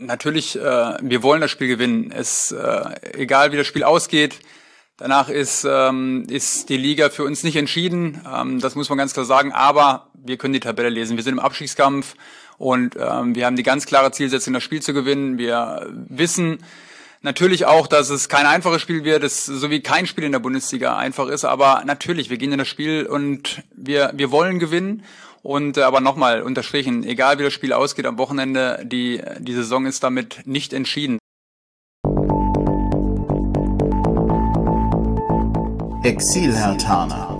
Natürlich, äh, wir wollen das Spiel gewinnen. Es äh, egal wie das Spiel ausgeht. Danach ist ähm, ist die Liga für uns nicht entschieden. Ähm, das muss man ganz klar sagen. Aber wir können die Tabelle lesen. Wir sind im Abstiegskampf und ähm, wir haben die ganz klare Zielsetzung, das Spiel zu gewinnen. Wir wissen natürlich auch, dass es kein einfaches Spiel wird, es, so wie kein Spiel in der Bundesliga einfach ist. Aber natürlich, wir gehen in das Spiel und wir wir wollen gewinnen. Und äh, aber nochmal unterstrichen, egal wie das Spiel ausgeht am Wochenende, die, die Saison ist damit nicht entschieden. Exil Hertana.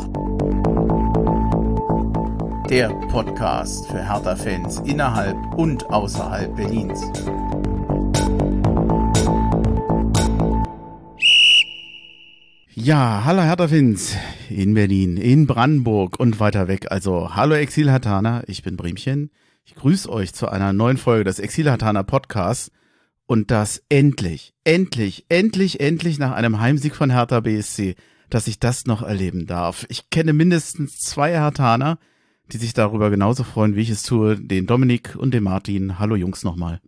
Der Podcast für Hertha-Fans innerhalb und außerhalb Berlins. Ja, hallo Hertha-Fans in Berlin, in Brandenburg und weiter weg. Also, hallo Exil-Hatana, ich bin Bremchen. Ich grüße euch zu einer neuen Folge des Exil-Hatana Podcasts. Und das endlich, endlich, endlich, endlich nach einem Heimsieg von Hertha BSC, dass ich das noch erleben darf. Ich kenne mindestens zwei Hertaner, die sich darüber genauso freuen, wie ich es tue, den Dominik und den Martin. Hallo Jungs nochmal.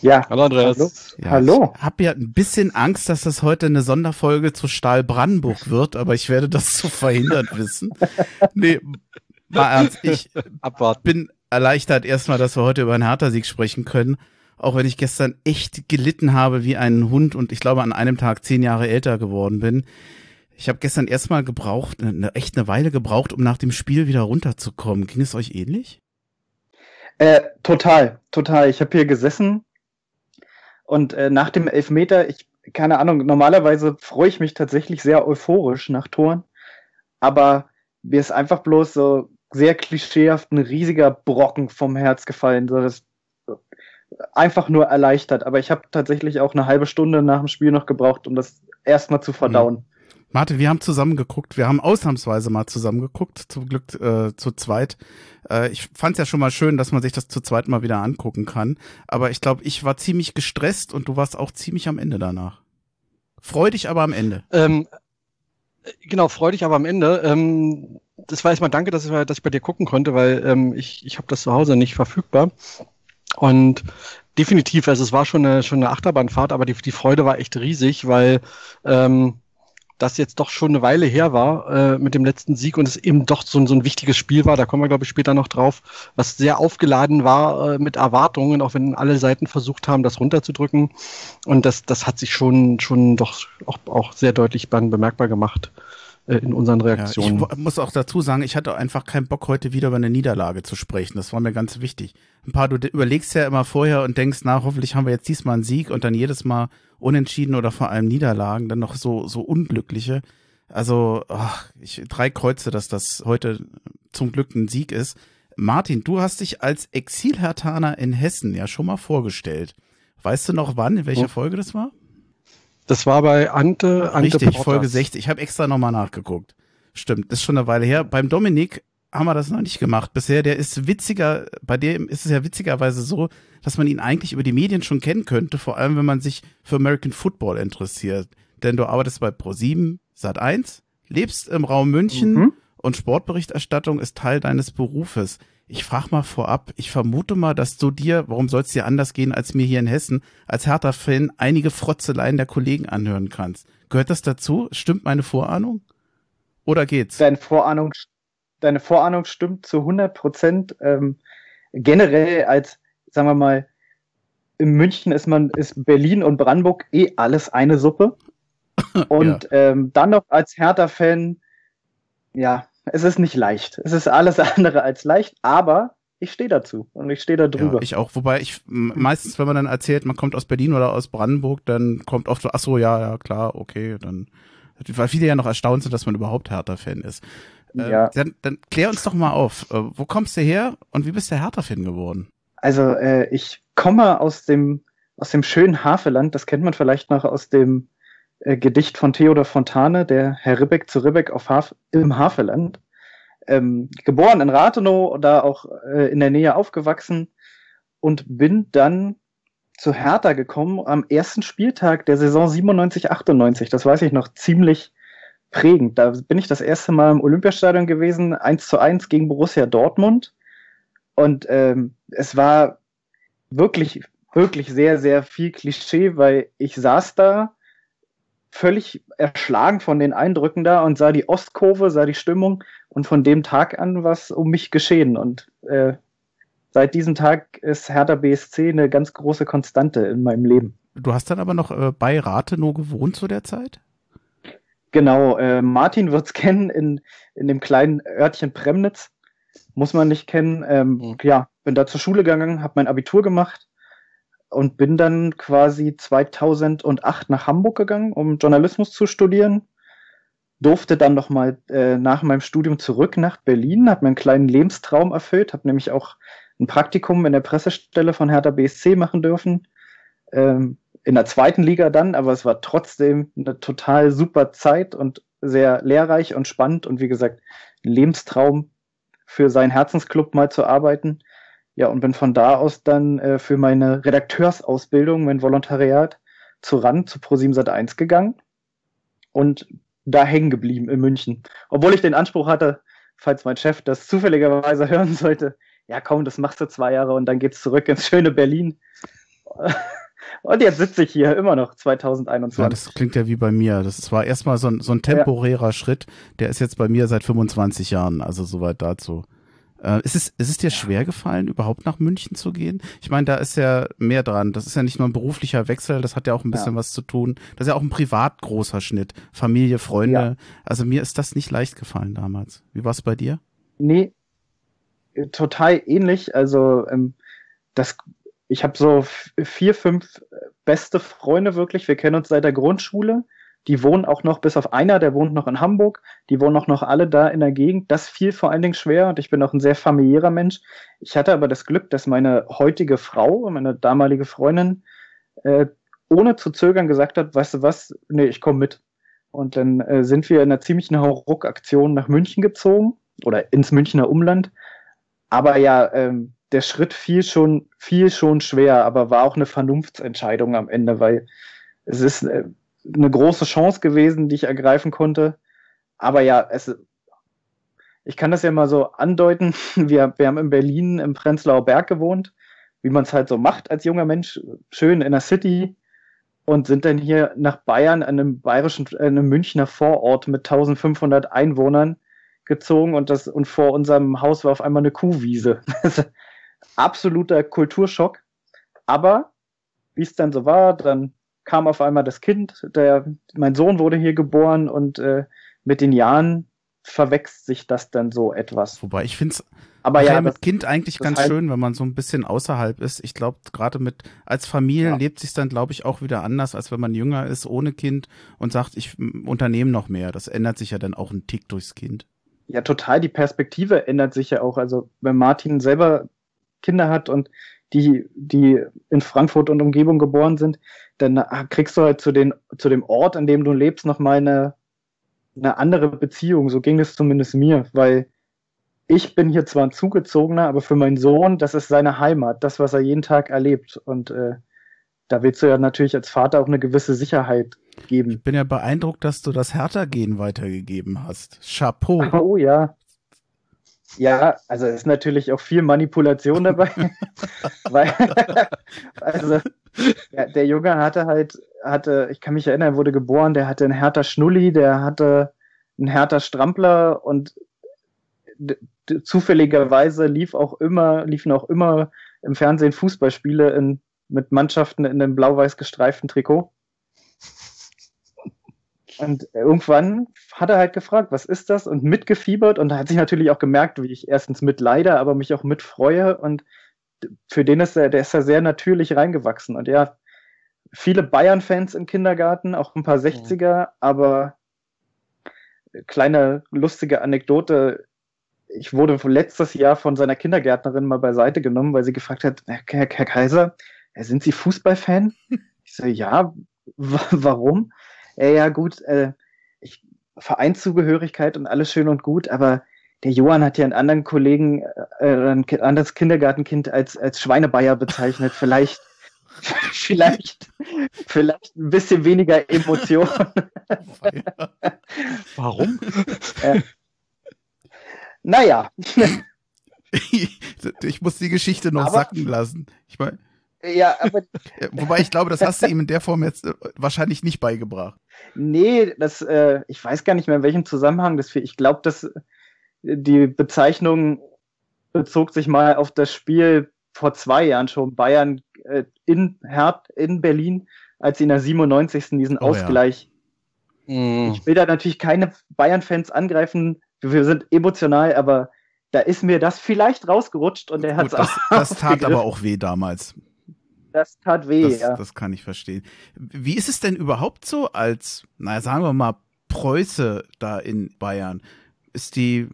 Ja. Hallo Andreas. Hallo. Ja, hallo. Ich habe ja ein bisschen Angst, dass das heute eine Sonderfolge zu Stahl Brandenburg wird, aber ich werde das zu verhindern wissen. Nee, mal ernst, ich Abwarten. bin erleichtert erstmal, dass wir heute über einen Hertha-Sieg sprechen können. Auch wenn ich gestern echt gelitten habe wie ein Hund und ich glaube an einem Tag zehn Jahre älter geworden bin. Ich habe gestern erstmal gebraucht, eine, echt eine Weile gebraucht, um nach dem Spiel wieder runterzukommen. Ging es euch ähnlich? Äh, total, total. Ich habe hier gesessen und äh, nach dem Elfmeter, ich, keine Ahnung, normalerweise freue ich mich tatsächlich sehr euphorisch nach Toren, aber mir ist einfach bloß so sehr klischeehaft ein riesiger Brocken vom Herz gefallen. So das einfach nur erleichtert. Aber ich habe tatsächlich auch eine halbe Stunde nach dem Spiel noch gebraucht, um das erstmal zu verdauen. Mhm. Martin, wir haben zusammen geguckt. Wir haben ausnahmsweise mal zusammen geguckt, zum Glück äh, zu zweit. Äh, ich fand es ja schon mal schön, dass man sich das zu zweit mal wieder angucken kann. Aber ich glaube, ich war ziemlich gestresst und du warst auch ziemlich am Ende danach. Freu dich aber am Ende. Ähm, genau, freu dich aber am Ende. Ähm, das war erstmal danke, dass ich, dass ich bei dir gucken konnte, weil ähm, ich, ich habe das zu Hause nicht verfügbar. Und definitiv, also es war schon eine, schon eine Achterbahnfahrt, aber die, die Freude war echt riesig, weil ähm, das jetzt doch schon eine Weile her war äh, mit dem letzten Sieg und es eben doch so, so ein wichtiges Spiel war, da kommen wir, glaube ich, später noch drauf, was sehr aufgeladen war äh, mit Erwartungen, auch wenn alle Seiten versucht haben, das runterzudrücken. Und das, das hat sich schon, schon doch auch, auch sehr deutlich bemerkbar gemacht äh, in unseren Reaktionen. Ja, ich muss auch dazu sagen, ich hatte einfach keinen Bock, heute wieder über eine Niederlage zu sprechen. Das war mir ganz wichtig. Ein paar, du überlegst ja immer vorher und denkst, na, hoffentlich haben wir jetzt diesmal einen Sieg und dann jedes Mal Unentschieden oder vor allem Niederlagen, dann noch so, so unglückliche. Also, ach, ich drei Kreuze, dass das heute zum Glück ein Sieg ist. Martin, du hast dich als Exilhertaner in Hessen ja schon mal vorgestellt. Weißt du noch wann, in welcher oh. Folge das war? Das war bei Ante, Ante Richtig, Portas. Folge 60. Ich habe extra nochmal nachgeguckt. Stimmt, ist schon eine Weile her. Beim Dominik haben wir das noch nicht gemacht bisher. Der ist witziger, bei dem ist es ja witzigerweise so, dass man ihn eigentlich über die Medien schon kennen könnte, vor allem wenn man sich für American Football interessiert. Denn du arbeitest bei Pro7, Sat1, lebst im Raum München mhm. und Sportberichterstattung ist Teil deines Berufes. Ich frage mal vorab, ich vermute mal, dass du dir, warum soll es dir anders gehen als mir hier in Hessen, als Hertha-Fan einige Frotzeleien der Kollegen anhören kannst. Gehört das dazu? Stimmt meine Vorahnung? Oder geht's? Deine Vorahnung, deine Vorahnung stimmt zu 100 Prozent. Ähm, generell als, sagen wir mal, in München ist man, ist Berlin und Brandenburg eh alles eine Suppe. Und ja. ähm, dann noch als Hertha-Fan, ja, es ist nicht leicht. Es ist alles andere als leicht, aber ich stehe dazu und ich stehe da drüber. Ja, ich auch, wobei ich meistens, wenn man dann erzählt, man kommt aus Berlin oder aus Brandenburg, dann kommt oft so, ach so, ja, ja, klar, okay, dann, weil viele ja noch erstaunt sind, dass man überhaupt Hertha-Fan ist. Äh, ja. Dann, dann klär uns doch mal auf, äh, wo kommst du her und wie bist du Hertha-Fan geworden? Also, äh, ich komme aus dem, aus dem schönen Havelland, das kennt man vielleicht noch aus dem äh, Gedicht von Theodor Fontane, der Herr Ribbeck zu Ribbeck auf Haf im Havelland. Ähm, geboren in Rathenow, da auch äh, in der Nähe aufgewachsen und bin dann zu Hertha gekommen am ersten Spieltag der Saison 97, 98. Das weiß ich noch ziemlich prägend. Da bin ich das erste Mal im Olympiastadion gewesen, 1 zu 1 gegen Borussia Dortmund. Und ähm, es war wirklich wirklich sehr, sehr viel Klischee, weil ich saß da völlig erschlagen von den Eindrücken da und sah die Ostkurve, sah die Stimmung und von dem Tag an was um mich geschehen. Und äh, seit diesem Tag ist Hertha BSC eine ganz große Konstante in meinem Leben. Du hast dann aber noch äh, bei Rathenow gewohnt zu der Zeit? Genau, äh, Martin wird's kennen in, in dem kleinen Örtchen Premnitz. Muss man nicht kennen. Ähm, mhm. Ja, bin da zur Schule gegangen, habe mein Abitur gemacht und bin dann quasi 2008 nach Hamburg gegangen, um Journalismus zu studieren. Durfte dann nochmal äh, nach meinem Studium zurück nach Berlin, habe meinen kleinen Lebenstraum erfüllt, habe nämlich auch ein Praktikum in der Pressestelle von Hertha BSC machen dürfen. Ähm, in der zweiten Liga dann, aber es war trotzdem eine total super Zeit und sehr lehrreich und spannend und wie gesagt, ein Lebenstraum für seinen Herzensclub mal zu arbeiten. Ja, und bin von da aus dann äh, für meine Redakteursausbildung, mein Volontariat zu RAN, zu ProSieben 1 gegangen und da hängen geblieben in München. Obwohl ich den Anspruch hatte, falls mein Chef das zufälligerweise hören sollte, ja komm, das machst du zwei Jahre und dann geht's zurück ins schöne Berlin. Und jetzt sitze ich hier immer noch 2021. Ja, das klingt ja wie bei mir. Das war erstmal so ein, so ein temporärer ja. Schritt. Der ist jetzt bei mir seit 25 Jahren, also soweit dazu. Äh, ist, es, ist es dir schwer gefallen, überhaupt nach München zu gehen? Ich meine, da ist ja mehr dran. Das ist ja nicht nur ein beruflicher Wechsel, das hat ja auch ein bisschen ja. was zu tun. Das ist ja auch ein privat großer Schnitt. Familie, Freunde. Ja. Also mir ist das nicht leicht gefallen damals. Wie war es bei dir? Nee, total ähnlich. Also ähm, das ich habe so vier, fünf beste Freunde wirklich. Wir kennen uns seit der Grundschule. Die wohnen auch noch, bis auf einer, der wohnt noch in Hamburg. Die wohnen auch noch alle da in der Gegend. Das fiel vor allen Dingen schwer und ich bin auch ein sehr familiärer Mensch. Ich hatte aber das Glück, dass meine heutige Frau, meine damalige Freundin, äh, ohne zu zögern gesagt hat, weißt du was, nee, ich komme mit. Und dann äh, sind wir in einer ziemlichen Hauruck-Aktion nach München gezogen oder ins Münchner Umland. Aber ja, ähm, der Schritt fiel schon, fiel schon schwer, aber war auch eine Vernunftsentscheidung am Ende, weil es ist äh, eine große Chance gewesen, die ich ergreifen konnte. Aber ja, es, ich kann das ja mal so andeuten. Wir, wir haben in Berlin im Prenzlauer Berg gewohnt, wie man es halt so macht als junger Mensch, schön in der City und sind dann hier nach Bayern, einem bayerischen, einem Münchner Vorort mit 1500 Einwohnern gezogen und das, und vor unserem Haus war auf einmal eine Kuhwiese. absoluter Kulturschock. Aber wie es dann so war, dann kam auf einmal das Kind, der, mein Sohn wurde hier geboren und äh, mit den Jahren verwächst sich das dann so etwas. Wobei ich finde es aber ja, mit Kind eigentlich ganz heißt, schön, wenn man so ein bisschen außerhalb ist. Ich glaube, gerade mit als Familie ja. lebt sich dann, glaube ich, auch wieder anders, als wenn man jünger ist ohne Kind und sagt, ich unternehme noch mehr. Das ändert sich ja dann auch ein Tick durchs Kind. Ja, total. Die Perspektive ändert sich ja auch. Also wenn Martin selber Kinder hat und die, die in Frankfurt und Umgebung geboren sind, dann kriegst du halt zu, den, zu dem Ort, an dem du lebst, nochmal eine, eine andere Beziehung. So ging es zumindest mir, weil ich bin hier zwar ein Zugezogener, aber für meinen Sohn, das ist seine Heimat, das, was er jeden Tag erlebt. Und äh, da willst du ja natürlich als Vater auch eine gewisse Sicherheit geben. Ich bin ja beeindruckt, dass du das Hertha-Gen weitergegeben hast. Chapeau. Oh ja. Ja, also ist natürlich auch viel Manipulation dabei. weil, also, ja, der Junge hatte halt, hatte, ich kann mich erinnern, er wurde geboren, der hatte einen härter Schnulli, der hatte einen härter Strampler und zufälligerweise lief auch immer, liefen auch immer im Fernsehen Fußballspiele in, mit Mannschaften in einem blau-weiß gestreiften Trikot. Und irgendwann hat er halt gefragt, was ist das? Und mitgefiebert und hat sich natürlich auch gemerkt, wie ich erstens mitleide, aber mich auch mitfreue. Und für den ist er, der ist ja sehr natürlich reingewachsen. Und ja, viele Bayern-Fans im Kindergarten, auch ein paar 60er, mhm. aber kleine lustige Anekdote. Ich wurde letztes Jahr von seiner Kindergärtnerin mal beiseite genommen, weil sie gefragt hat, Herr, Herr Kaiser, sind Sie Fußballfan? Ich so, ja, warum? Äh, ja gut, äh, ich, Vereinszugehörigkeit und alles schön und gut, aber der Johann hat ja einen anderen Kollegen, äh, ein anderes Kindergartenkind als, als Schweinebeier bezeichnet. Vielleicht, vielleicht, vielleicht ein bisschen weniger Emotion. Warum? Äh, naja. ich muss die Geschichte noch Aber, sacken lassen. Ich meine. Ja, aber. Wobei ich glaube, das hast du ihm in der Form jetzt äh, wahrscheinlich nicht beigebracht. Nee, das, äh, ich weiß gar nicht mehr, in welchem Zusammenhang das für. Ich glaube, dass die Bezeichnung bezog sich mal auf das Spiel vor zwei Jahren schon, Bayern äh, in Herd in Berlin, als sie in der 97. diesen oh, Ausgleich. Ja. Mm. Ich will da natürlich keine Bayern-Fans angreifen. Wir sind emotional, aber da ist mir das vielleicht rausgerutscht und er hat es auch. Das tat aber auch weh damals. Das tat weh, das, ja. Das kann ich verstehen. Wie ist es denn überhaupt so als, naja, sagen wir mal, Preuße da in Bayern? ist die,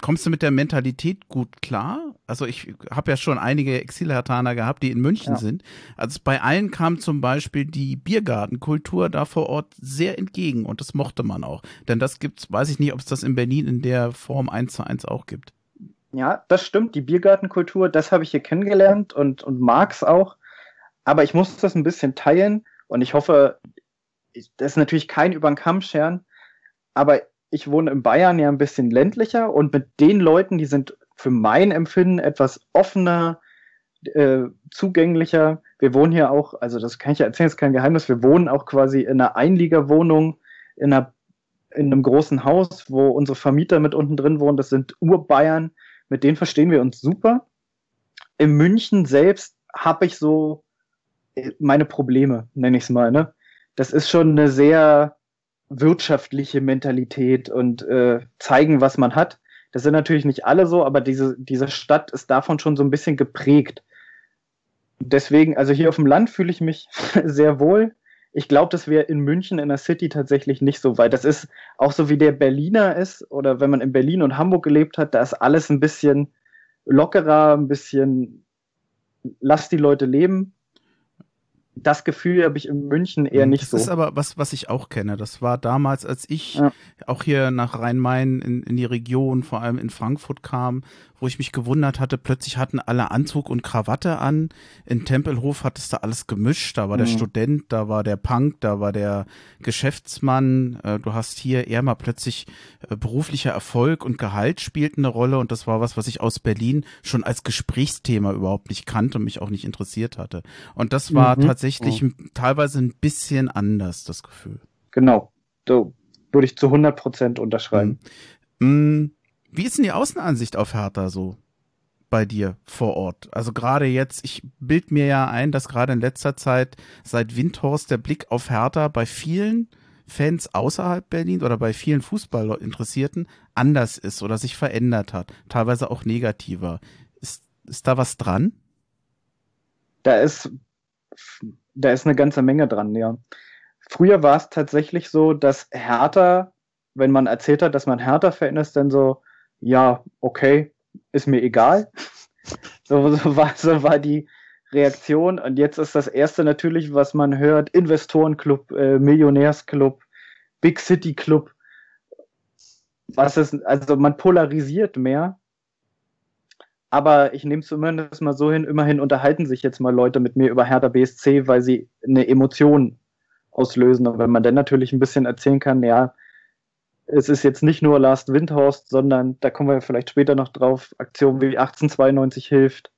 kommst du mit der Mentalität gut klar? Also ich habe ja schon einige Exilhertaner gehabt, die in München ja. sind. Also bei allen kam zum Beispiel die Biergartenkultur da vor Ort sehr entgegen und das mochte man auch. Denn das gibt's, weiß ich nicht, ob es das in Berlin in der Form eins zu eins auch gibt. Ja, das stimmt. Die Biergartenkultur, das habe ich hier kennengelernt und, und mag's auch. Aber ich muss das ein bisschen teilen und ich hoffe, das ist natürlich kein über den Kamm scheren, aber ich wohne in Bayern ja ein bisschen ländlicher und mit den Leuten, die sind für mein Empfinden etwas offener, äh, zugänglicher. Wir wohnen hier auch, also das kann ich ja erzählen, ist kein Geheimnis, wir wohnen auch quasi in einer Einliegerwohnung, in, einer, in einem großen Haus, wo unsere Vermieter mit unten drin wohnen. Das sind Urbayern, mit denen verstehen wir uns super. In München selbst habe ich so meine Probleme, nenne ich es mal. Ne? Das ist schon eine sehr wirtschaftliche Mentalität und äh, zeigen, was man hat. Das sind natürlich nicht alle so, aber diese, diese Stadt ist davon schon so ein bisschen geprägt. Deswegen, also hier auf dem Land fühle ich mich sehr wohl. Ich glaube, das wäre in München in der City tatsächlich nicht so weit. Das ist auch so wie der Berliner ist oder wenn man in Berlin und Hamburg gelebt hat, da ist alles ein bisschen lockerer, ein bisschen lass die Leute leben das Gefühl habe ich in München eher nicht das so. Das ist aber was, was ich auch kenne. Das war damals, als ich ja. auch hier nach Rhein-Main in, in die Region, vor allem in Frankfurt kam, wo ich mich gewundert hatte, plötzlich hatten alle Anzug und Krawatte an. In Tempelhof hattest du alles gemischt. Da war mhm. der Student, da war der Punk, da war der Geschäftsmann. Äh, du hast hier eher mal plötzlich äh, beruflicher Erfolg und Gehalt spielten eine Rolle. Und das war was, was ich aus Berlin schon als Gesprächsthema überhaupt nicht kannte und mich auch nicht interessiert hatte. Und das war mhm. tatsächlich mhm. teilweise ein bisschen anders, das Gefühl. Genau. So würde ich zu 100 Prozent unterschreiben. Mhm. Wie ist denn die Außenansicht auf Hertha so bei dir vor Ort? Also gerade jetzt, ich bild mir ja ein, dass gerade in letzter Zeit seit Windhorst der Blick auf Hertha bei vielen Fans außerhalb Berlin oder bei vielen Fußballinteressierten anders ist oder sich verändert hat, teilweise auch negativer. Ist, ist da was dran? Da ist, da ist eine ganze Menge dran, ja. Früher war es tatsächlich so, dass Hertha, wenn man erzählt hat, dass man Hertha-Fan ist, dann so, ja, okay, ist mir egal. so, so, war, so war die Reaktion. Und jetzt ist das erste natürlich, was man hört, Investorenclub, äh, Millionärsclub, Big City Club. Was ist, also man polarisiert mehr. Aber ich nehme es zumindest mal so hin, immerhin unterhalten sich jetzt mal Leute mit mir über Hertha BSC, weil sie eine Emotion auslösen. Und wenn man dann natürlich ein bisschen erzählen kann, ja, es ist jetzt nicht nur Last Windhorst, sondern da kommen wir vielleicht später noch drauf, Aktionen wie 1892 hilft,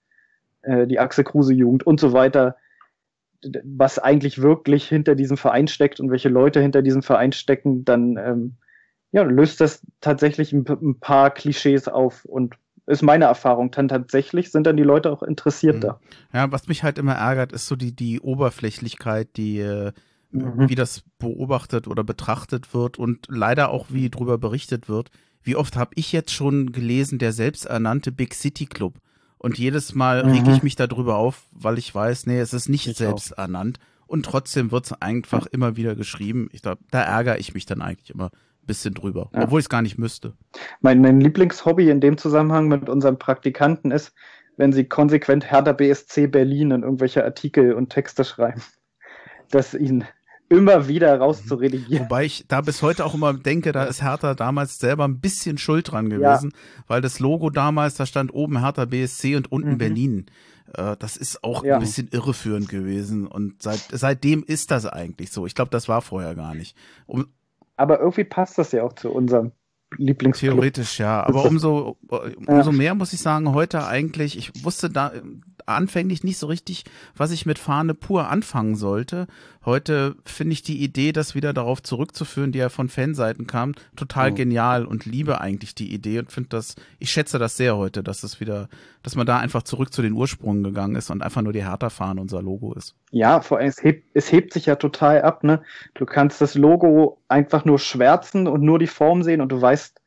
äh, die Axel Kruse Jugend und so weiter, was eigentlich wirklich hinter diesem Verein steckt und welche Leute hinter diesem Verein stecken, dann ähm, ja, löst das tatsächlich ein, ein, paar Klischees auf und ist meine Erfahrung. Dann tatsächlich sind dann die Leute auch interessiert mhm. Ja, was mich halt immer ärgert, ist so die, die Oberflächlichkeit, die äh, mhm. wie das beobachtet oder betrachtet wird und leider auch wie drüber berichtet wird. Wie oft habe ich jetzt schon gelesen, der selbsternannte Big City Club. Und jedes Mal mhm. rege ich mich darüber auf, weil ich weiß, nee, es ist nicht ich selbst auch. ernannt. Und trotzdem wird es einfach immer wieder geschrieben. Ich glaube, da ärgere ich mich dann eigentlich immer bisschen drüber, ja. obwohl ich es gar nicht müsste. Mein, mein Lieblingshobby in dem Zusammenhang mit unserem Praktikanten ist, wenn sie konsequent Hertha BSC Berlin in irgendwelche Artikel und Texte schreiben. Dass ihnen immer wieder rauszuredigieren. Wobei ich da bis heute auch immer denke, da ist Hertha damals selber ein bisschen schuld dran gewesen, ja. weil das Logo damals, da stand oben Hertha BSC und unten mhm. Berlin. Äh, das ist auch ja. ein bisschen irreführend gewesen und seit, seitdem ist das eigentlich so. Ich glaube, das war vorher gar nicht. Um, Aber irgendwie passt das ja auch zu unserem Lieblingsclub. Theoretisch ja, aber umso, umso mehr muss ich sagen, heute eigentlich, ich wusste da anfänglich nicht so richtig, was ich mit Fahne pur anfangen sollte. Heute finde ich die Idee, das wieder darauf zurückzuführen, die ja von Fanseiten kam, total oh. genial und liebe eigentlich die Idee und finde das, ich schätze das sehr heute, dass es wieder, dass man da einfach zurück zu den Ursprüngen gegangen ist und einfach nur die Hertha-Fahne unser Logo ist. Ja, vor allem, es hebt, es hebt sich ja total ab, ne? Du kannst das Logo einfach nur schwärzen und nur die Form sehen und du weißt,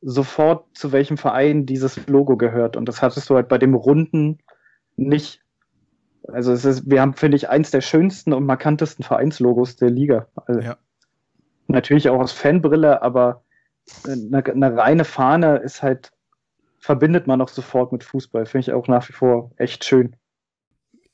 sofort, zu welchem Verein dieses Logo gehört. Und das hattest du halt bei dem Runden nicht. Also es ist, wir haben, finde ich, eins der schönsten und markantesten Vereinslogos der Liga. Also ja. Natürlich auch aus Fanbrille, aber eine, eine reine Fahne ist halt, verbindet man auch sofort mit Fußball. Finde ich auch nach wie vor echt schön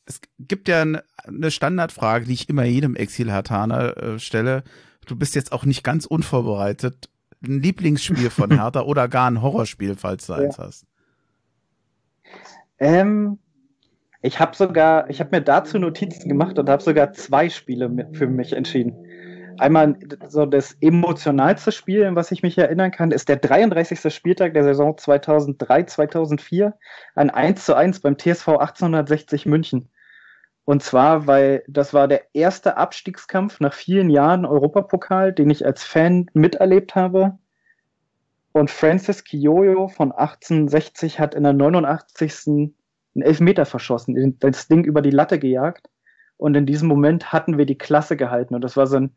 es gibt ja eine Standardfrage, die ich immer jedem Exil-Hartaner äh, stelle. Du bist jetzt auch nicht ganz unvorbereitet ein Lieblingsspiel von Hertha oder gar ein Horrorspiel, falls du ja. eins hast? Ähm, ich habe sogar, ich habe mir dazu Notizen gemacht und habe sogar zwei Spiele für mich entschieden. Einmal so das emotionalste Spiel, in was ich mich erinnern kann, ist der 33. Spieltag der Saison 2003-2004, ein 1 zu 1 beim TSV 1860 München. Und zwar, weil das war der erste Abstiegskampf nach vielen Jahren Europapokal, den ich als Fan miterlebt habe. Und Francis Kiyoyo von 1860 hat in der 89. einen Elfmeter verschossen, das Ding über die Latte gejagt. Und in diesem Moment hatten wir die Klasse gehalten. Und das war so ein,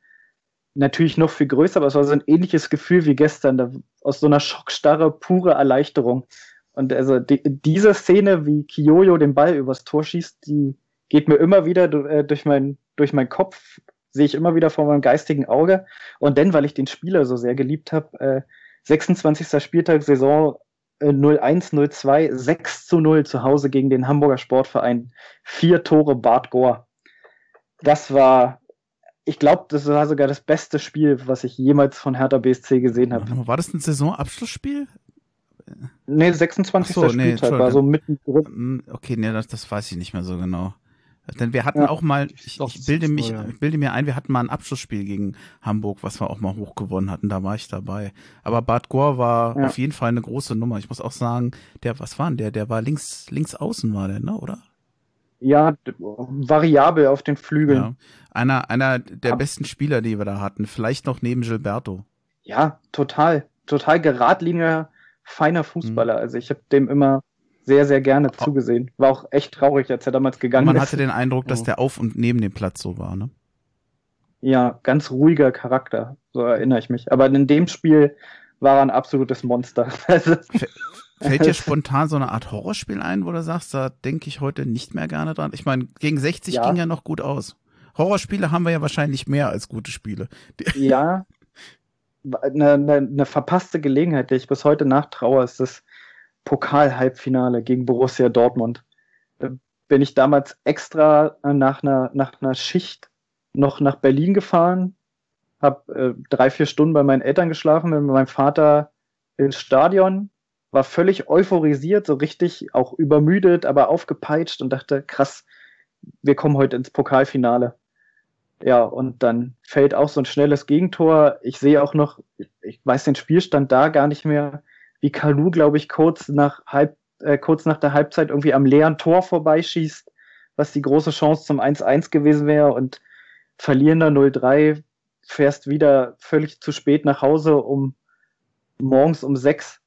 natürlich noch viel größer, aber es war so ein ähnliches Gefühl wie gestern, da, aus so einer Schockstarre, pure Erleichterung. Und also die, diese Szene, wie Kiyoyo den Ball übers Tor schießt, die geht mir immer wieder äh, durch, mein, durch meinen Kopf, sehe ich immer wieder vor meinem geistigen Auge. Und dann, weil ich den Spieler so sehr geliebt habe, äh, 26. Spieltag Saison 01-02, 6 zu 0 zu Hause gegen den Hamburger Sportverein. Vier Tore Bart Gohr. Das war, ich glaube, das war sogar das beste Spiel, was ich jemals von Hertha BSC gesehen habe. War das ein Saisonabschlussspiel? Nee, 26. So, Spieltag nee, war so mittendrin. Hm, okay, nee, das, das weiß ich nicht mehr so genau. Denn wir hatten ja, auch mal, ich, ich bilde mich, so, ja. ich bilde mir ein, wir hatten mal ein Abschlussspiel gegen Hamburg, was wir auch mal hochgewonnen hatten, da war ich dabei. Aber Bad Gore war ja. auf jeden Fall eine große Nummer. Ich muss auch sagen, der, was war denn der? Der war links, links außen war der, ne, oder? Ja, variabel auf den Flügeln. Einer, einer der besten Spieler, die wir da hatten. Vielleicht noch neben Gilberto. Ja, total. Total geradliniger, feiner Fußballer. Mhm. Also ich habe dem immer sehr, sehr gerne oh. zugesehen. War auch echt traurig, als er damals gegangen Man ist. Man hatte den Eindruck, dass der auf und neben dem Platz so war, ne? Ja, ganz ruhiger Charakter, so erinnere ich mich. Aber in dem Spiel war er ein absolutes Monster. Fällt dir spontan so eine Art Horrorspiel ein, wo du sagst, da denke ich heute nicht mehr gerne dran? Ich meine, gegen 60 ja. ging ja noch gut aus. Horrorspiele haben wir ja wahrscheinlich mehr als gute Spiele. Ja, eine, eine, eine verpasste Gelegenheit, der ich bis heute nachtraue, ist das Pokal-Halbfinale gegen Borussia Dortmund. Da bin ich damals extra nach einer, nach einer Schicht noch nach Berlin gefahren, habe äh, drei, vier Stunden bei meinen Eltern geschlafen, mit meinem Vater ins Stadion, war völlig euphorisiert, so richtig auch übermüdet, aber aufgepeitscht und dachte, krass, wir kommen heute ins Pokalfinale. Ja, und dann fällt auch so ein schnelles Gegentor. Ich sehe auch noch, ich weiß den Spielstand da gar nicht mehr, wie Kalu, glaube ich, kurz nach, halb, äh, kurz nach der Halbzeit irgendwie am leeren Tor vorbeischießt, was die große Chance zum 1-1 gewesen wäre und verlierender 0-3 fährst wieder völlig zu spät nach Hause, um morgens um sechs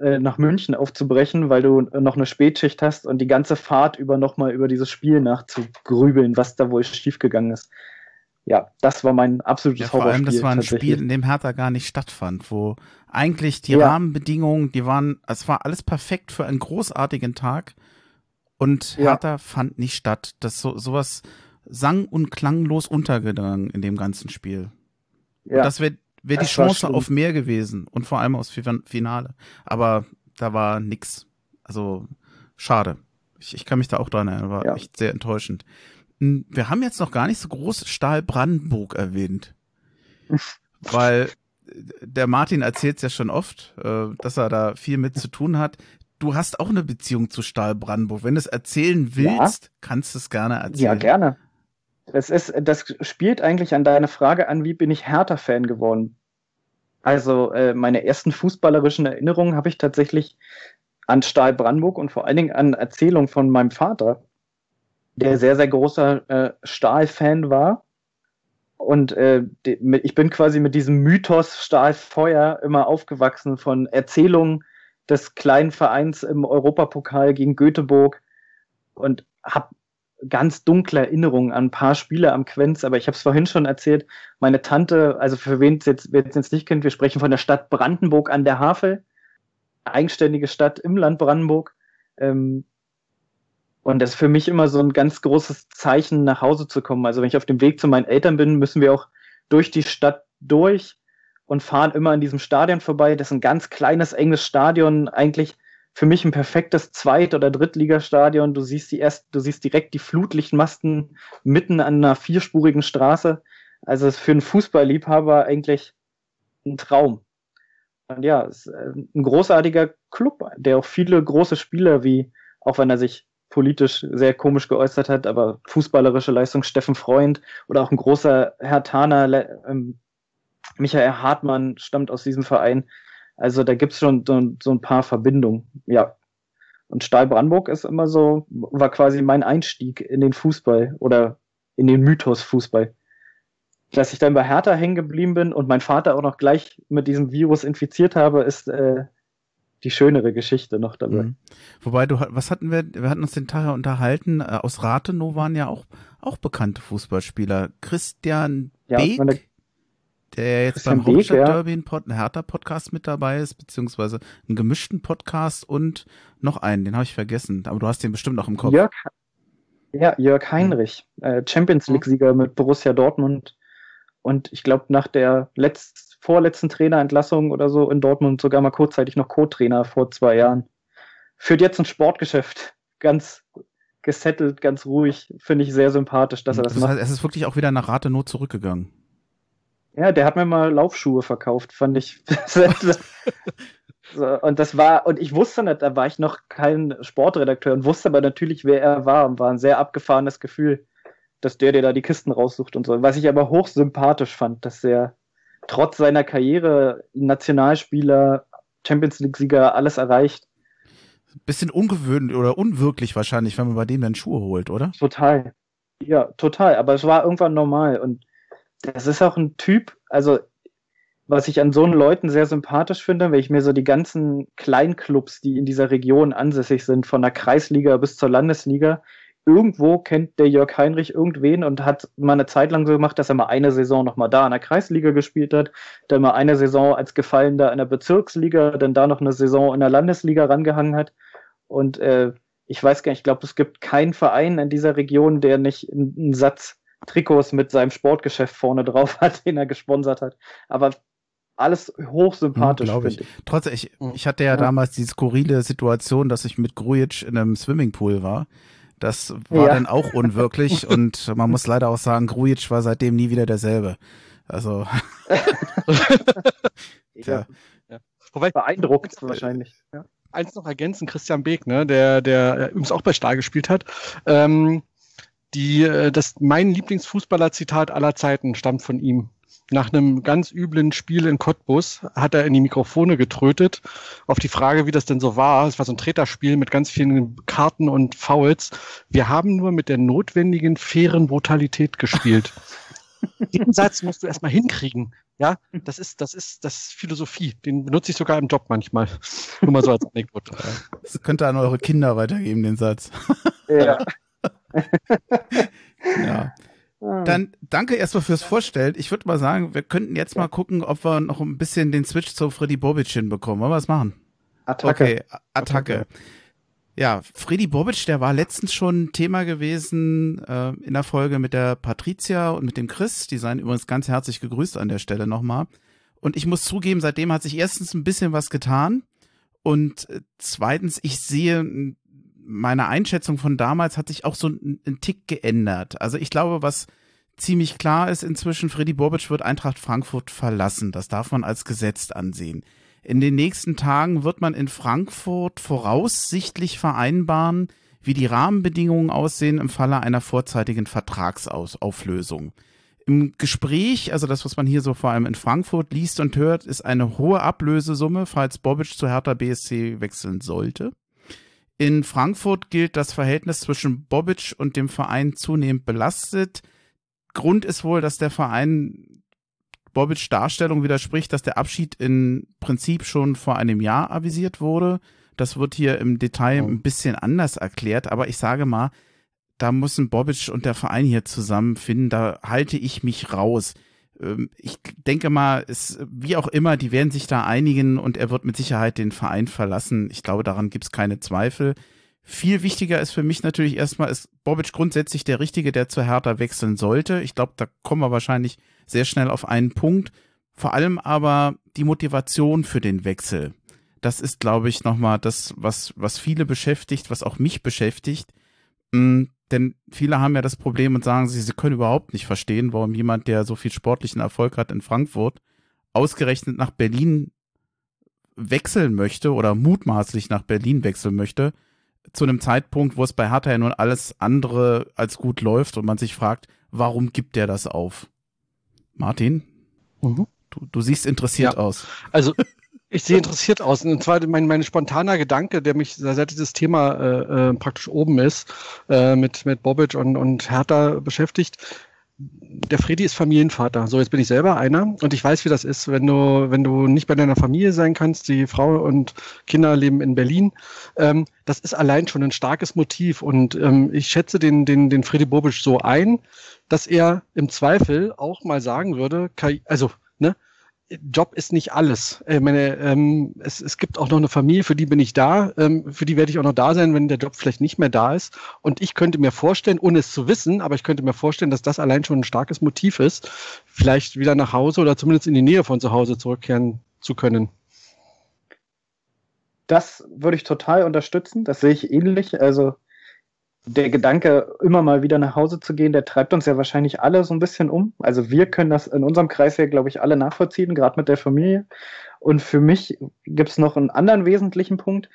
äh, nach München aufzubrechen, weil du noch eine Spätschicht hast und die ganze Fahrt über nochmal über dieses Spiel nachzugrübeln, was da wohl schiefgegangen ist ja, das war mein absolutes ja, Vor allem, das war ein Spiel, in dem Hertha gar nicht stattfand, wo eigentlich die ja. Rahmenbedingungen, die waren, es war alles perfekt für einen großartigen Tag und Hertha ja. fand nicht statt. Das so sowas sang und klanglos untergegangen in dem ganzen Spiel. Ja. Und das wäre wär die Chance auf mehr gewesen und vor allem aufs Finale. Aber da war nix. Also schade. Ich, ich kann mich da auch dran erinnern, war echt sehr enttäuschend. Wir haben jetzt noch gar nicht so groß Stahl Brandenburg erwähnt. weil äh, der Martin erzählt es ja schon oft, äh, dass er da viel mit zu tun hat. Du hast auch eine Beziehung zu Stahl Brandenburg. Wenn du es erzählen willst, ja. kannst du es gerne erzählen. Ja, gerne. Das, ist, das spielt eigentlich an deine Frage an, wie bin ich Hertha-Fan geworden? Also äh, meine ersten fußballerischen Erinnerungen habe ich tatsächlich an Stahl Brandenburg und vor allen Dingen an Erzählungen von meinem Vater, der sehr, sehr großer äh, Stahl-Fan war. Und äh, die, ich bin quasi mit diesem Mythos Stahlfeuer immer aufgewachsen von Erzählungen des kleinen Vereins im Europapokal gegen Göteborg und habe ganz dunkle Erinnerungen an ein paar Spiele am Quenz, aber ich habe es vorhin schon erzählt, meine Tante, also für wen es jetzt, jetzt nicht kennt, wir sprechen von der Stadt Brandenburg an der Havel, eigenständige Stadt im Land Brandenburg. Ähm, und das ist für mich immer so ein ganz großes Zeichen, nach Hause zu kommen. Also wenn ich auf dem Weg zu meinen Eltern bin, müssen wir auch durch die Stadt durch und fahren immer an diesem Stadion vorbei. Das ist ein ganz kleines, enges Stadion, eigentlich für mich ein perfektes Zweit- oder Drittligastadion. Du siehst die erst, du siehst direkt die Flutlichtmasten mitten an einer vierspurigen Straße. Also ist für einen Fußballliebhaber eigentlich ein Traum. Und ja, ist äh, ein großartiger Club, der auch viele große Spieler wie, auch wenn er sich politisch sehr komisch geäußert hat, aber fußballerische Leistung Steffen Freund oder auch ein großer Herr Taner, ähm, Michael Hartmann stammt aus diesem Verein. Also da gibt's schon so, so ein paar Verbindungen, ja. Und Stahl Brandenburg ist immer so, war quasi mein Einstieg in den Fußball oder in den Mythos Fußball. Dass ich dann bei Hertha hängen geblieben bin und mein Vater auch noch gleich mit diesem Virus infiziert habe, ist äh, die schönere Geschichte noch dabei. Mhm. Wobei du, was hatten wir, wir hatten uns den Tag ja unterhalten, äh, aus Rathenow waren ja auch, auch bekannte Fußballspieler. Christian ja, Beek, der jetzt beim Hauptstadt-Derby ja. ein Hertha-Podcast mit dabei ist, beziehungsweise einen gemischten Podcast und noch einen, den habe ich vergessen, aber du hast den bestimmt noch im Kopf. Jörg, ja, Jörg Heinrich, äh, Champions League-Sieger mit Borussia Dortmund und ich glaube nach der letzt, vorletzten Trainerentlassung oder so in Dortmund sogar mal kurzzeitig noch Co-Trainer vor zwei Jahren. Führt jetzt ein Sportgeschäft, ganz gesettelt, ganz ruhig, finde ich sehr sympathisch, dass er das, das macht. Heißt, es ist wirklich auch wieder nach Rathenow zurückgegangen. Ja, der hat mir mal Laufschuhe verkauft, fand ich. so, und das war, und ich wusste nicht, da war ich noch kein Sportredakteur und wusste aber natürlich, wer er war und war ein sehr abgefahrenes Gefühl, dass der dir da die Kisten raussucht und so. Was ich aber hochsympathisch fand, dass er trotz seiner Karriere Nationalspieler, Champions League-Sieger, alles erreicht. Bisschen ungewöhnlich oder unwirklich wahrscheinlich, wenn man bei dem dann Schuhe holt, oder? Total. Ja, total. Aber es war irgendwann normal und das ist auch ein Typ, also was ich an so einen Leuten sehr sympathisch finde, wenn ich mir so die ganzen Kleinclubs, die in dieser Region ansässig sind, von der Kreisliga bis zur Landesliga, irgendwo kennt der Jörg Heinrich irgendwen und hat mal eine Zeit lang so gemacht, dass er mal eine Saison nochmal da in der Kreisliga gespielt hat, dann mal eine Saison als Gefallener in der Bezirksliga, dann da noch eine Saison in der Landesliga rangehangen hat. Und äh, ich weiß gar nicht, ich glaube, es gibt keinen Verein in dieser Region, der nicht einen Satz Trikots mit seinem Sportgeschäft vorne drauf hat, den er gesponsert hat. Aber alles hochsympathisch, hm, ich. ich. Trotzdem, ich, hm. ich hatte ja, ja, damals die skurrile Situation, dass ich mit Grujic in einem Swimmingpool war. Das war ja. dann auch unwirklich und man muss leider auch sagen, Grujic war seitdem nie wieder derselbe. Also. ja. ja. Wobei, beeindruckt wahrscheinlich. Ja. Eins noch ergänzen, Christian Beek, ne, der, der übrigens auch bei Stahl gespielt hat. Ähm, die, äh, das, mein Lieblingsfußballer-Zitat aller Zeiten stammt von ihm. Nach einem ganz üblen Spiel in Cottbus hat er in die Mikrofone getrötet. Auf die Frage, wie das denn so war, es war so ein Treterspiel mit ganz vielen Karten und Fouls. Wir haben nur mit der notwendigen, fairen Brutalität gespielt. Den Satz musst du erstmal hinkriegen. Ja, das ist, das ist, das ist Philosophie. Den benutze ich sogar im Job manchmal. Nur mal so als Anekdote. Das könnt ihr an eure Kinder weitergeben, den Satz. Ja. ja. Ah. Dann danke erstmal fürs Vorstellen. Ich würde mal sagen, wir könnten jetzt mal gucken, ob wir noch ein bisschen den Switch zu Freddy Bobic hinbekommen. Wollen wir was machen? Attacke. Okay, Attacke. Ja, Freddy Bobic, der war letztens schon Thema gewesen äh, in der Folge mit der Patricia und mit dem Chris. Die seien übrigens ganz herzlich gegrüßt an der Stelle nochmal. Und ich muss zugeben, seitdem hat sich erstens ein bisschen was getan. Und äh, zweitens, ich sehe meine Einschätzung von damals hat sich auch so ein, Tick geändert. Also ich glaube, was ziemlich klar ist inzwischen, Freddy Bobic wird Eintracht Frankfurt verlassen. Das darf man als gesetzt ansehen. In den nächsten Tagen wird man in Frankfurt voraussichtlich vereinbaren, wie die Rahmenbedingungen aussehen im Falle einer vorzeitigen Vertragsauflösung. Im Gespräch, also das, was man hier so vor allem in Frankfurt liest und hört, ist eine hohe Ablösesumme, falls Bobic zu Hertha BSC wechseln sollte. In Frankfurt gilt das Verhältnis zwischen Bobic und dem Verein zunehmend belastet. Grund ist wohl, dass der Verein Bobic Darstellung widerspricht, dass der Abschied in Prinzip schon vor einem Jahr avisiert wurde. Das wird hier im Detail ein bisschen anders erklärt, aber ich sage mal, da müssen Bobic und der Verein hier zusammenfinden, da halte ich mich raus. Ähm, ich denke mal, es, wie auch immer, die werden sich da einigen und er wird mit Sicherheit den Verein verlassen. Ich glaube, daran gibt es keine Zweifel. Viel wichtiger ist für mich natürlich erstmal, ist Bobic grundsätzlich der Richtige, der zur Hertha wechseln sollte. Ich glaube, da kommen wir wahrscheinlich sehr schnell auf einen Punkt. Vor allem aber die Motivation für den Wechsel. Das ist, glaube ich, nochmal das, was, was viele beschäftigt, was auch mich beschäftigt. Denn viele haben ja das Problem und sagen sie, sie können überhaupt nicht verstehen, warum jemand, der so viel sportlichen Erfolg hat in Frankfurt, ausgerechnet nach Berlin wechseln möchte oder mutmaßlich nach Berlin wechseln möchte, zu einem Zeitpunkt, wo es bei Hertha ja nun alles andere als gut läuft und man sich fragt, warum gibt der das auf? Martin, mhm. du, du siehst interessiert ja. aus. Also ich sehe interessiert aus. Und zwar mein, mein spontaner Gedanke, der mich, seit dieses Thema äh, äh, praktisch oben ist, äh, mit, mit Bobic und, und Hertha beschäftigt. Der Freddy ist Familienvater. So, jetzt bin ich selber einer und ich weiß, wie das ist, wenn du, wenn du nicht bei deiner Familie sein kannst. Die Frau und Kinder leben in Berlin. Ähm, das ist allein schon ein starkes Motiv. Und ähm, ich schätze den, den, den Freddy Bobic so ein, dass er im Zweifel auch mal sagen würde, also, ne, Job ist nicht alles. Ich meine, ähm, es, es gibt auch noch eine Familie, für die bin ich da, ähm, für die werde ich auch noch da sein, wenn der Job vielleicht nicht mehr da ist. Und ich könnte mir vorstellen, ohne es zu wissen, aber ich könnte mir vorstellen, dass das allein schon ein starkes Motiv ist, vielleicht wieder nach Hause oder zumindest in die Nähe von zu Hause zurückkehren zu können. Das würde ich total unterstützen. Das sehe ich ähnlich. Also der Gedanke, immer mal wieder nach Hause zu gehen, der treibt uns ja wahrscheinlich alle so ein bisschen um. Also wir können das in unserem Kreis ja, glaube ich, alle nachvollziehen, gerade mit der Familie. Und für mich gibt es noch einen anderen wesentlichen Punkt.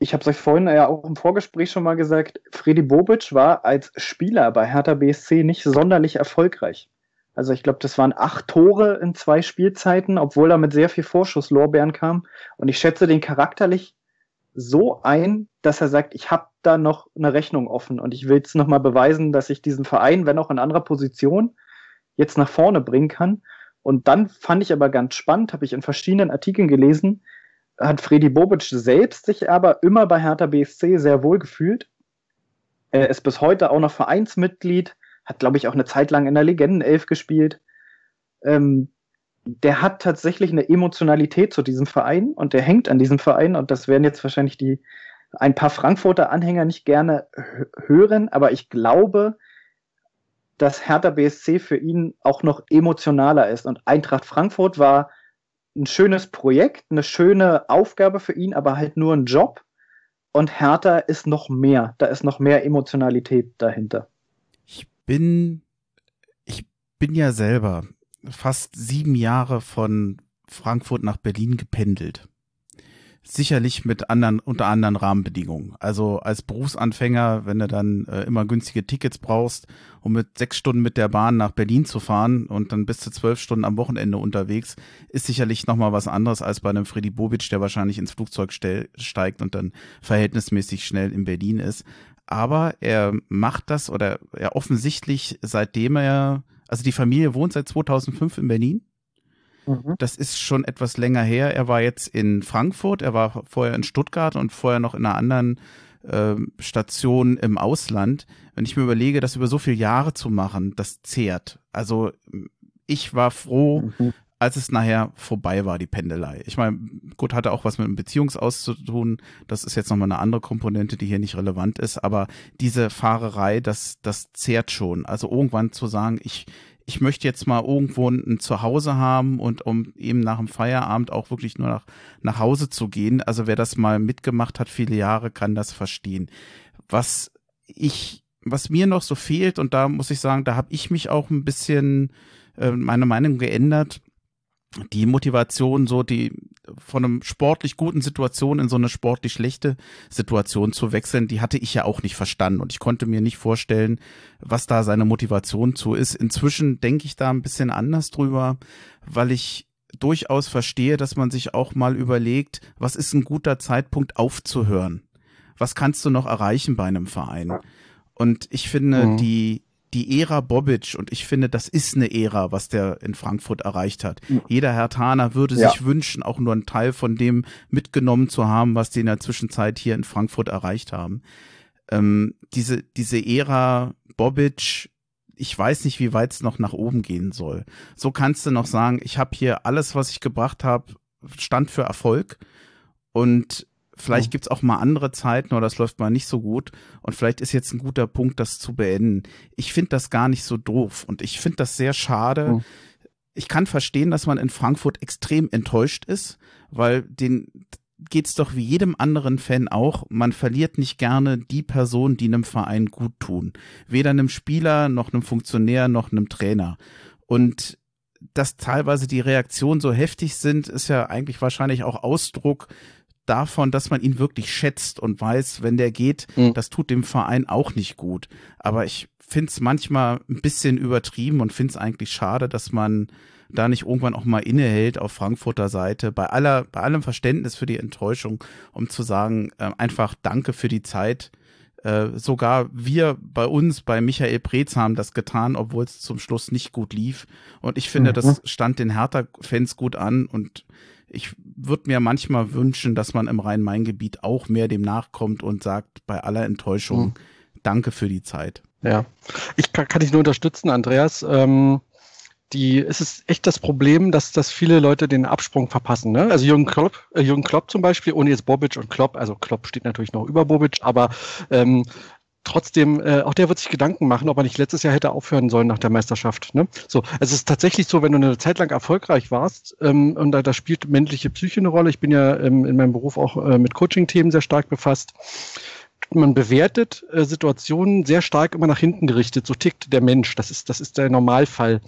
Ich habe es euch vorhin ja auch im Vorgespräch schon mal gesagt, Freddy Bobic war als Spieler bei Hertha BSC nicht sonderlich erfolgreich. Also ich glaube, das waren acht Tore in zwei Spielzeiten, obwohl er mit sehr viel Vorschusslorbeeren kam. Und ich schätze den charakterlich so ein, dass er sagt, ich habe da noch eine Rechnung offen und ich will jetzt nochmal beweisen, dass ich diesen Verein, wenn auch in anderer Position, jetzt nach vorne bringen kann. Und dann fand ich aber ganz spannend, habe ich in verschiedenen Artikeln gelesen, hat Freddy Bobic selbst sich aber immer bei Hertha BSC sehr wohl gefühlt. Er ist bis heute auch noch Vereinsmitglied, hat, glaube ich, auch eine Zeit lang in der Legendenelf gespielt. Ähm, der hat tatsächlich eine Emotionalität zu diesem Verein und der hängt an diesem Verein und das werden jetzt wahrscheinlich die ein paar Frankfurter Anhänger nicht gerne hören, aber ich glaube, dass Hertha BSC für ihn auch noch emotionaler ist und Eintracht Frankfurt war ein schönes Projekt, eine schöne Aufgabe für ihn, aber halt nur ein Job und Hertha ist noch mehr, da ist noch mehr Emotionalität dahinter. Ich bin ich bin ja selber fast sieben Jahre von Frankfurt nach Berlin gependelt. Sicherlich mit anderen, unter anderen Rahmenbedingungen. Also als Berufsanfänger, wenn du dann äh, immer günstige Tickets brauchst, um mit sechs Stunden mit der Bahn nach Berlin zu fahren und dann bis zu zwölf Stunden am Wochenende unterwegs, ist sicherlich nochmal was anderes als bei einem Freddy Bobic, der wahrscheinlich ins Flugzeug steigt und dann verhältnismäßig schnell in Berlin ist. Aber er macht das oder er offensichtlich, seitdem er also die Familie wohnt seit 2005 in Berlin. Mhm. Das ist schon etwas länger her. Er war jetzt in Frankfurt, er war vorher in Stuttgart und vorher noch in einer anderen äh, Station im Ausland. Wenn ich mir überlege, das über so viele Jahre zu machen, das zehrt. Also ich war froh, mhm als es nachher vorbei war, die Pendelei. Ich meine, gut, hatte auch was mit einem Beziehungsaus zu tun. Das ist jetzt nochmal eine andere Komponente, die hier nicht relevant ist. Aber diese Fahrerei, das, das zehrt schon. Also irgendwann zu sagen, ich, ich möchte jetzt mal irgendwo ein Zuhause haben und um eben nach dem Feierabend auch wirklich nur nach, nach Hause zu gehen. Also wer das mal mitgemacht hat, viele Jahre, kann das verstehen. Was ich, was mir noch so fehlt, und da muss ich sagen, da habe ich mich auch ein bisschen äh, meine Meinung geändert die Motivation, so die, von einem sportlich guten Situation in so eine sportlich schlechte Situation zu wechseln, die hatte ich ja auch nicht verstanden und ich konnte mir nicht vorstellen, was da seine Motivation zu ist. Inzwischen denke ich da ein bisschen anders drüber, weil ich durchaus verstehe, dass man sich auch mal überlegt, was ist ein guter Zeitpunkt aufzuhören? Was kannst du noch erreichen bei einem Verein? Und ich finde, mhm. die, die Ära Bobic, und ich finde, das ist eine Ära, was der in Frankfurt erreicht hat. Jeder Herr Taner würde ja. sich wünschen, auch nur einen Teil von dem mitgenommen zu haben, was die in der Zwischenzeit hier in Frankfurt erreicht haben. Ähm, diese, diese Ära Bobic, ich weiß nicht, wie weit es noch nach oben gehen soll. So kannst du noch sagen, ich habe hier alles, was ich gebracht habe, stand für Erfolg. Und vielleicht gibt's auch mal andere Zeiten oder das läuft mal nicht so gut. Und vielleicht ist jetzt ein guter Punkt, das zu beenden. Ich finde das gar nicht so doof und ich finde das sehr schade. Mhm. Ich kann verstehen, dass man in Frankfurt extrem enttäuscht ist, weil den geht's doch wie jedem anderen Fan auch. Man verliert nicht gerne die Person, die einem Verein gut tun. Weder einem Spieler, noch einem Funktionär, noch einem Trainer. Und dass teilweise die Reaktionen so heftig sind, ist ja eigentlich wahrscheinlich auch Ausdruck davon, dass man ihn wirklich schätzt und weiß, wenn der geht, mhm. das tut dem Verein auch nicht gut. Aber ich finde es manchmal ein bisschen übertrieben und finde es eigentlich schade, dass man da nicht irgendwann auch mal innehält auf Frankfurter Seite, bei aller, bei allem Verständnis für die Enttäuschung, um zu sagen, äh, einfach Danke für die Zeit. Äh, sogar wir bei uns, bei Michael Preetz haben das getan, obwohl es zum Schluss nicht gut lief. Und ich finde, mhm. das stand den Hertha-Fans gut an und ich würde mir manchmal wünschen, dass man im Rhein-Main-Gebiet auch mehr dem nachkommt und sagt, bei aller Enttäuschung, mhm. danke für die Zeit. Ja, ich kann, kann ich nur unterstützen, Andreas. Ähm, die, es ist echt das Problem, dass, dass viele Leute den Absprung verpassen. Ne? Also Jürgen Klopp, äh, Jürgen Klopp zum Beispiel, ohne jetzt Bobic und Klopp, also Klopp steht natürlich noch über Bobic, aber ähm, trotzdem, äh, auch der wird sich Gedanken machen, ob er nicht letztes Jahr hätte aufhören sollen nach der Meisterschaft. Ne? So, es ist tatsächlich so, wenn du eine Zeit lang erfolgreich warst, ähm, und da, da spielt männliche Psyche eine Rolle. Ich bin ja ähm, in meinem Beruf auch äh, mit Coaching-Themen sehr stark befasst. Man bewertet äh, Situationen sehr stark immer nach hinten gerichtet. So tickt der Mensch. Das ist, das ist der Normalfall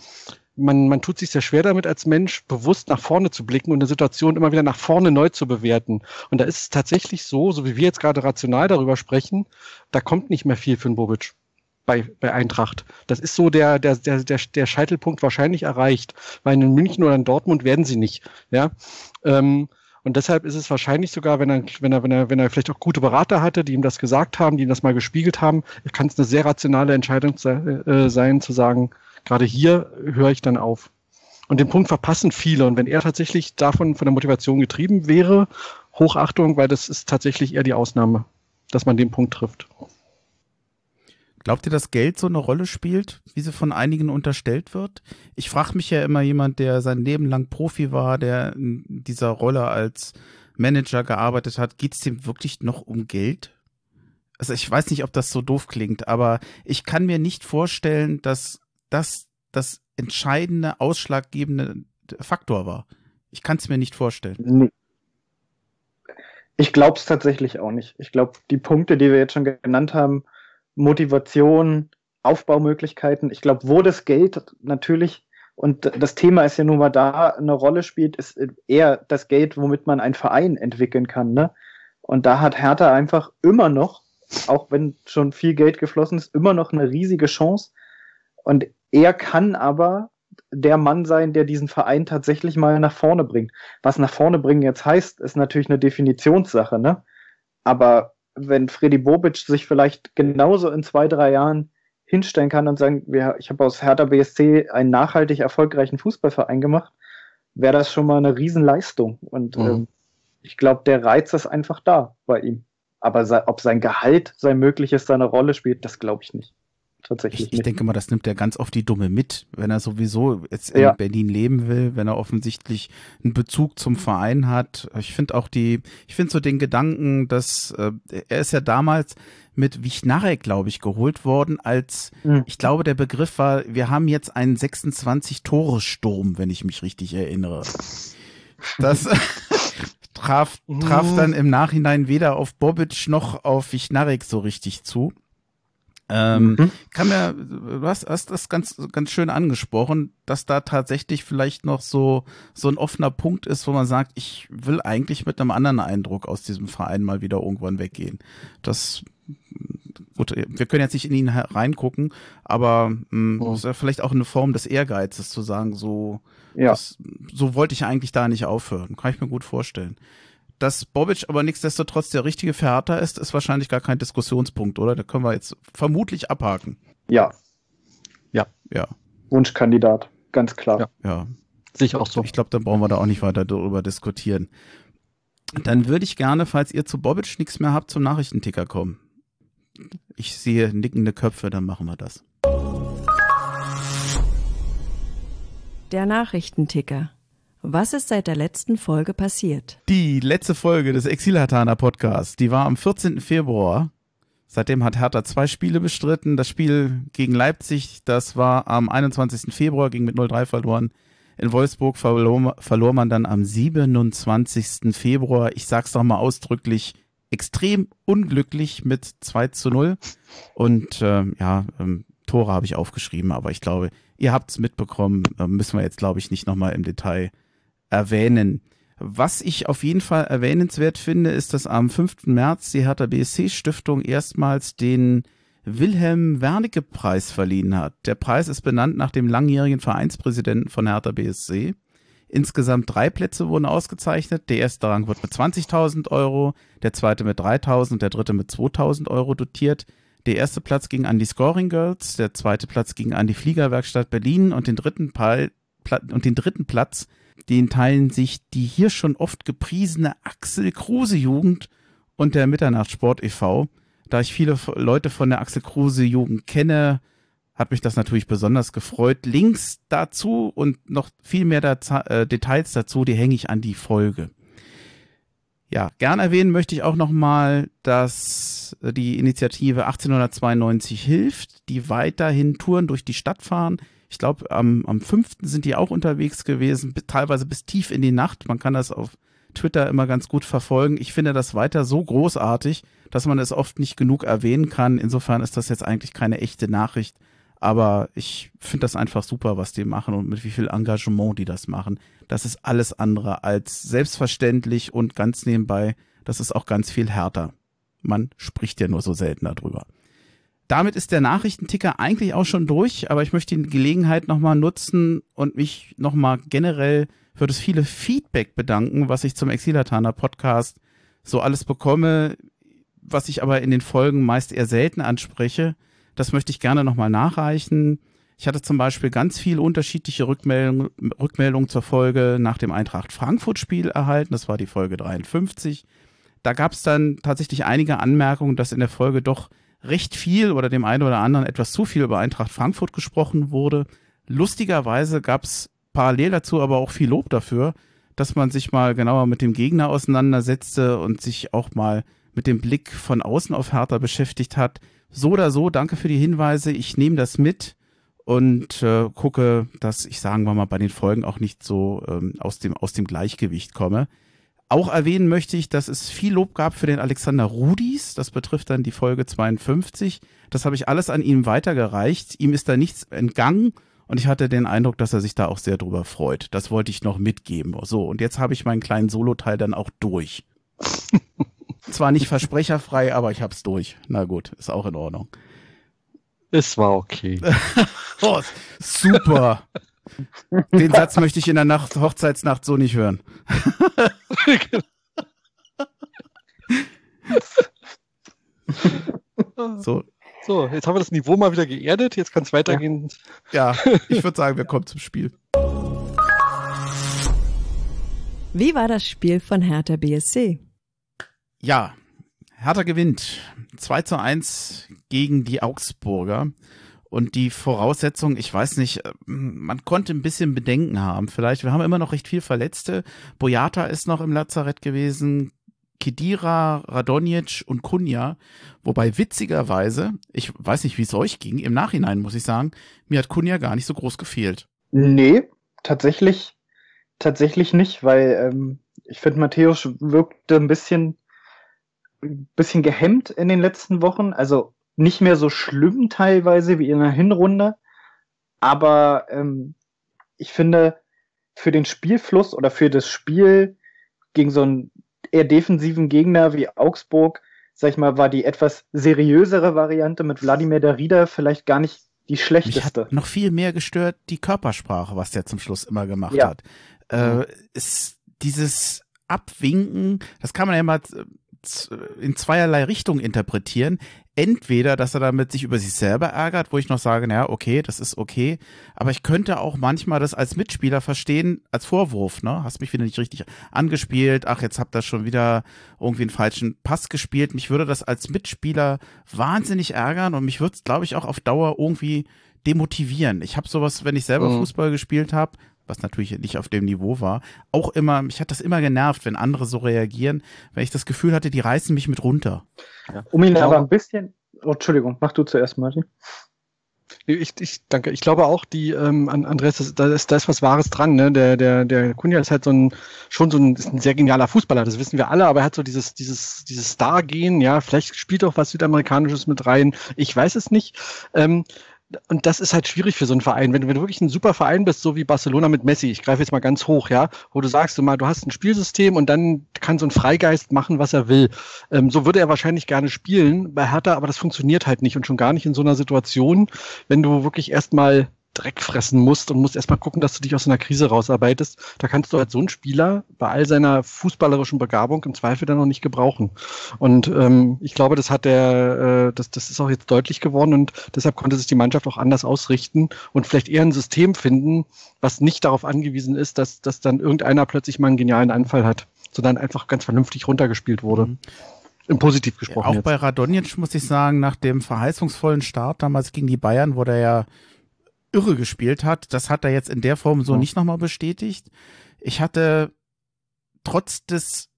man, man tut sich sehr schwer damit, als Mensch bewusst nach vorne zu blicken und eine Situation immer wieder nach vorne neu zu bewerten. Und da ist es tatsächlich so, so wie wir jetzt gerade rational darüber sprechen, da kommt nicht mehr viel für einen Bobic bei, bei Eintracht. Das ist so der, der, der, der, der Scheitelpunkt wahrscheinlich erreicht, weil in München oder in Dortmund werden sie nicht. Ja. Ähm, und deshalb ist es wahrscheinlich sogar, wenn er, wenn er, wenn er, wenn er vielleicht auch gute Berater hatte, die ihm das gesagt haben, die ihm das mal gespiegelt haben, kann es eine sehr rationale Entscheidung äh, sein, zu sagen, gerade hier höre ich dann auf. Und den Punkt verpassen viele. Und wenn er tatsächlich davon von der Motivation getrieben wäre, Hochachtung, weil das ist tatsächlich eher die Ausnahme, dass man den Punkt trifft. Glaubt ihr, dass Geld so eine Rolle spielt, wie sie von einigen unterstellt wird? Ich frage mich ja immer jemand, der sein Leben lang Profi war, der in dieser Rolle als Manager gearbeitet hat, geht es dem wirklich noch um Geld? Also ich weiß nicht, ob das so doof klingt, aber ich kann mir nicht vorstellen, dass das das entscheidende, ausschlaggebende Faktor war. Ich kann es mir nicht vorstellen. Nee. Ich glaube es tatsächlich auch nicht. Ich glaube, die Punkte, die wir jetzt schon genannt haben, Motivation, Aufbaumöglichkeiten, ich glaube, wo das Geld natürlich, und das Thema ist ja nun mal da, eine Rolle spielt, ist eher das Geld, womit man einen Verein entwickeln kann. Ne? Und da hat Hertha einfach immer noch, auch wenn schon viel Geld geflossen ist, immer noch eine riesige Chance. Und er kann aber der Mann sein, der diesen Verein tatsächlich mal nach vorne bringt. Was nach vorne bringen jetzt heißt, ist natürlich eine Definitionssache, ne? Aber wenn Freddy Bobic sich vielleicht genauso in zwei, drei Jahren hinstellen kann und sagen, ich habe aus Hertha BSC einen nachhaltig erfolgreichen Fußballverein gemacht, wäre das schon mal eine Riesenleistung. Und mhm. ähm, ich glaube, der Reiz ist einfach da bei ihm. Aber sei, ob sein Gehalt, sein mögliches, seine Rolle spielt, das glaube ich nicht tatsächlich. Ich, ich denke mal, das nimmt er ganz oft die Dumme mit, wenn er sowieso jetzt in ja. Berlin leben will, wenn er offensichtlich einen Bezug zum Verein hat. Ich finde auch die, ich finde so den Gedanken, dass äh, er ist ja damals mit Wichnarek, glaube ich, geholt worden, als mhm. ich glaube, der Begriff war, wir haben jetzt einen 26-Tore-Sturm, wenn ich mich richtig erinnere. Das traf, traf mhm. dann im Nachhinein weder auf Bobic noch auf Wichnarek so richtig zu. Ähm, mhm. kann mir, du hast, hast das ganz, ganz schön angesprochen, dass da tatsächlich vielleicht noch so, so ein offener Punkt ist, wo man sagt, ich will eigentlich mit einem anderen Eindruck aus diesem Verein mal wieder irgendwann weggehen. Das, gut, wir können jetzt nicht in ihn reingucken, aber mh, hm, oh. ist ja vielleicht auch eine Form des Ehrgeizes zu sagen, so, ja. das, so wollte ich eigentlich da nicht aufhören. Kann ich mir gut vorstellen. Dass Bobic aber nichtsdestotrotz der richtige Verhärter ist, ist wahrscheinlich gar kein Diskussionspunkt, oder? Da können wir jetzt vermutlich abhaken. Ja. Ja. Ja. Wunschkandidat, ganz klar. Ja. ja. Ich auch so. Ich glaube, dann brauchen wir da auch nicht weiter darüber diskutieren. Dann würde ich gerne, falls ihr zu Bobic nichts mehr habt, zum Nachrichtenticker kommen. Ich sehe nickende Köpfe, dann machen wir das. Der Nachrichtenticker. Was ist seit der letzten Folge passiert? Die letzte Folge des Exilhatana Podcasts, die war am 14. Februar. Seitdem hat Hertha zwei Spiele bestritten. Das Spiel gegen Leipzig, das war am 21. Februar, ging mit 0-3 verloren. In Wolfsburg verlor, verlor man dann am 27. Februar, ich sag's doch mal ausdrücklich, extrem unglücklich mit 2 zu 0. Und äh, ja, ähm, Tore habe ich aufgeschrieben, aber ich glaube, ihr habt es mitbekommen, äh, müssen wir jetzt, glaube ich, nicht nochmal im Detail erwähnen. Was ich auf jeden Fall erwähnenswert finde, ist, dass am 5. März die Hertha BSC Stiftung erstmals den Wilhelm Wernicke Preis verliehen hat. Der Preis ist benannt nach dem langjährigen Vereinspräsidenten von Hertha BSC. Insgesamt drei Plätze wurden ausgezeichnet. Der erste Rang wird mit 20.000 Euro, der zweite mit 3.000 und der dritte mit 2.000 Euro dotiert. Der erste Platz ging an die Scoring Girls, der zweite Platz ging an die Fliegerwerkstatt Berlin und den dritten, Pal und den dritten Platz den teilen sich die hier schon oft gepriesene Axel Kruse Jugend und der Mitternachtssport e.V. Da ich viele Leute von der Axel Kruse Jugend kenne, hat mich das natürlich besonders gefreut. Links dazu und noch viel mehr äh, Details dazu, die hänge ich an die Folge. Ja, gern erwähnen möchte ich auch nochmal, dass die Initiative 1892 hilft, die weiterhin Touren durch die Stadt fahren. Ich glaube, am, am 5. sind die auch unterwegs gewesen, teilweise bis tief in die Nacht. Man kann das auf Twitter immer ganz gut verfolgen. Ich finde das weiter so großartig, dass man es oft nicht genug erwähnen kann. Insofern ist das jetzt eigentlich keine echte Nachricht. Aber ich finde das einfach super, was die machen und mit wie viel Engagement die das machen. Das ist alles andere als selbstverständlich und ganz nebenbei, das ist auch ganz viel härter. Man spricht ja nur so selten darüber. Damit ist der Nachrichtenticker eigentlich auch schon durch, aber ich möchte die Gelegenheit nochmal nutzen und mich nochmal generell für das viele Feedback bedanken, was ich zum Exilataner Podcast so alles bekomme, was ich aber in den Folgen meist eher selten anspreche. Das möchte ich gerne nochmal nachreichen. Ich hatte zum Beispiel ganz viele unterschiedliche Rückmeldungen, Rückmeldungen zur Folge nach dem Eintracht Frankfurt-Spiel erhalten. Das war die Folge 53. Da gab es dann tatsächlich einige Anmerkungen, dass in der Folge doch recht viel oder dem einen oder anderen etwas zu viel über Eintracht Frankfurt gesprochen wurde. Lustigerweise gab es parallel dazu aber auch viel Lob dafür, dass man sich mal genauer mit dem Gegner auseinandersetzte und sich auch mal mit dem Blick von außen auf Hertha beschäftigt hat. So oder so, danke für die Hinweise. Ich nehme das mit und äh, gucke, dass ich, sagen wir mal, bei den Folgen auch nicht so ähm, aus, dem, aus dem Gleichgewicht komme. Auch erwähnen möchte ich, dass es viel Lob gab für den Alexander Rudis. Das betrifft dann die Folge 52. Das habe ich alles an ihm weitergereicht. Ihm ist da nichts entgangen und ich hatte den Eindruck, dass er sich da auch sehr drüber freut. Das wollte ich noch mitgeben. So, und jetzt habe ich meinen kleinen Solo-Teil dann auch durch. Zwar nicht versprecherfrei, aber ich hab's durch. Na gut, ist auch in Ordnung. Es war okay. oh, super. Den Satz möchte ich in der Nacht, Hochzeitsnacht so nicht hören. so. So, jetzt haben wir das Niveau mal wieder geerdet. Jetzt kann es weitergehen. Ja, ich würde sagen, wir kommen zum Spiel. Wie war das Spiel von Hertha BSC? Ja, Hertha gewinnt 2 zu 1 gegen die Augsburger. Und die Voraussetzung, ich weiß nicht, äh, man konnte ein bisschen Bedenken haben. Vielleicht, wir haben immer noch recht viel Verletzte. Boyata ist noch im Lazarett gewesen. Kedira, Radonjic und Kunja. Wobei witzigerweise, ich weiß nicht, wie es euch ging, im Nachhinein muss ich sagen, mir hat Kunja gar nicht so groß gefehlt. Nee, tatsächlich, tatsächlich nicht, weil ähm, ich finde, Matthäus wirkte ein bisschen, ein bisschen gehemmt in den letzten Wochen. Also nicht mehr so schlimm teilweise wie in der Hinrunde, aber ähm, ich finde, für den Spielfluss oder für das Spiel gegen so einen eher defensiven Gegner wie Augsburg, sag ich mal, war die etwas seriösere Variante mit Wladimir Darida vielleicht gar nicht die schlechteste. Mich hat noch viel mehr gestört die Körpersprache, was der zum Schluss immer gemacht ja. hat. Äh, ist dieses Abwinken, das kann man ja mal in zweierlei Richtung interpretieren. Entweder, dass er damit sich über sich selber ärgert, wo ich noch sage, naja, okay, das ist okay. Aber ich könnte auch manchmal das als Mitspieler verstehen, als Vorwurf, ne? Hast mich wieder nicht richtig angespielt. Ach, jetzt habt ihr schon wieder irgendwie einen falschen Pass gespielt. Mich würde das als Mitspieler wahnsinnig ärgern und mich würde es, glaube ich, auch auf Dauer irgendwie demotivieren. Ich habe sowas, wenn ich selber mhm. Fußball gespielt habe, was natürlich nicht auf dem Niveau war, auch immer, mich hat das immer genervt, wenn andere so reagieren, wenn ich das Gefühl hatte, die reißen mich mit runter. Ja. Um ihn aber ein bisschen, oh, Entschuldigung, mach du zuerst, Martin. Ich, ich danke. Ich glaube auch, die ähm, Andreas, das, da, ist, da ist was Wahres dran. Ne? Der, der, der Kunja ist halt so ein schon so ein, ist ein sehr genialer Fußballer. Das wissen wir alle. Aber er hat so dieses dieses dieses Star-Gehen. Ja, vielleicht spielt auch was Südamerikanisches mit rein. Ich weiß es nicht. Ähm, und das ist halt schwierig für so einen Verein. Wenn du, wenn du wirklich ein super Verein bist, so wie Barcelona mit Messi, ich greife jetzt mal ganz hoch, ja, wo du sagst, du mal, du hast ein Spielsystem und dann kann so ein Freigeist machen, was er will. Ähm, so würde er wahrscheinlich gerne spielen bei Hertha, aber das funktioniert halt nicht und schon gar nicht in so einer Situation, wenn du wirklich erstmal Dreck fressen musst und musst erstmal gucken, dass du dich aus einer Krise rausarbeitest. Da kannst du als so ein Spieler bei all seiner fußballerischen Begabung im Zweifel dann noch nicht gebrauchen. Und ähm, ich glaube, das hat der, äh, das, das ist auch jetzt deutlich geworden und deshalb konnte sich die Mannschaft auch anders ausrichten und vielleicht eher ein System finden, was nicht darauf angewiesen ist, dass, dass dann irgendeiner plötzlich mal einen genialen Anfall hat, sondern einfach ganz vernünftig runtergespielt wurde. Mhm. Im Positiv gesprochen. Auch jetzt. bei Radonjic muss ich sagen, nach dem verheißungsvollen Start damals gegen die Bayern wurde er ja irre gespielt hat. Das hat er jetzt in der Form so oh. nicht nochmal bestätigt. Ich hatte trotz des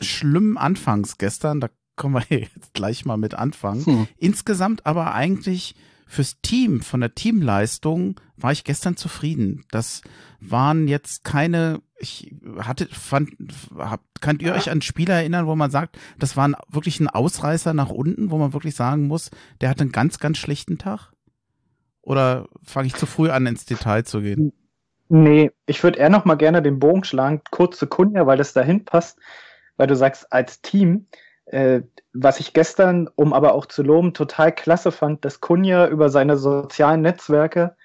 schlimmen Anfangs gestern, da kommen wir jetzt gleich mal mit anfangen, hm. insgesamt aber eigentlich fürs Team, von der Teamleistung war ich gestern zufrieden. Das waren jetzt keine, ich hatte, fand, hab, könnt ihr euch an Spieler erinnern, wo man sagt, das war wirklich ein Ausreißer nach unten, wo man wirklich sagen muss, der hatte einen ganz, ganz schlechten Tag? Oder fange ich zu früh an, ins Detail zu gehen? Nee, ich würde eher noch mal gerne den Bogen schlagen, kurz zu Kunja, weil das dahin passt, weil du sagst, als Team, äh, was ich gestern, um aber auch zu loben, total klasse fand, dass Kunja über seine sozialen Netzwerke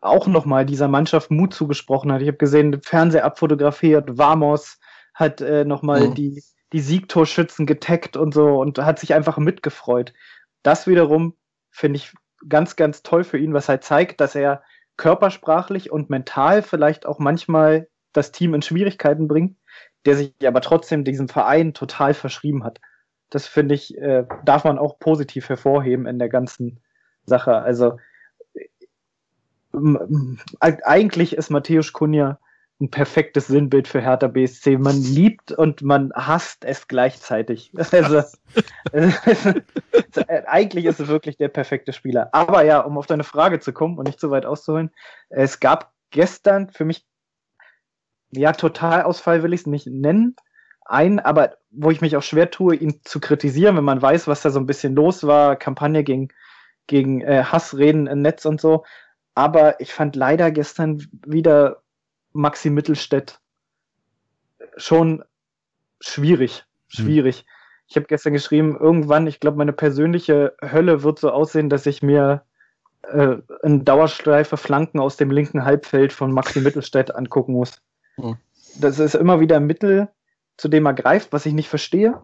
auch noch mal dieser Mannschaft Mut zugesprochen hat. Ich habe gesehen, Fernseher abfotografiert, Vamos hat äh, noch mal mhm. die, die Siegtorschützen getaggt und so und hat sich einfach mitgefreut. Das wiederum finde ich ganz, ganz toll für ihn, was halt zeigt, dass er körpersprachlich und mental vielleicht auch manchmal das Team in Schwierigkeiten bringt, der sich aber trotzdem diesem Verein total verschrieben hat. Das finde ich, äh, darf man auch positiv hervorheben in der ganzen Sache. Also eigentlich ist Matthäus Kunja ein perfektes Sinnbild für Hertha BSC. Man liebt und man hasst es gleichzeitig. Also, eigentlich ist es wirklich der perfekte Spieler. Aber ja, um auf deine Frage zu kommen und nicht zu weit auszuholen, es gab gestern für mich, ja, Totalausfall will ich es nicht nennen, ein, aber wo ich mich auch schwer tue, ihn zu kritisieren, wenn man weiß, was da so ein bisschen los war, Kampagne gegen, gegen äh, Hassreden im Netz und so. Aber ich fand leider gestern wieder Maxi Mittelstädt schon schwierig. Schwierig. Hm. Ich habe gestern geschrieben, irgendwann, ich glaube, meine persönliche Hölle wird so aussehen, dass ich mir äh, eine Dauerstreife Flanken aus dem linken Halbfeld von Maxi Mittelstädt angucken muss. Hm. Das ist immer wieder ein Mittel, zu dem er greift, was ich nicht verstehe.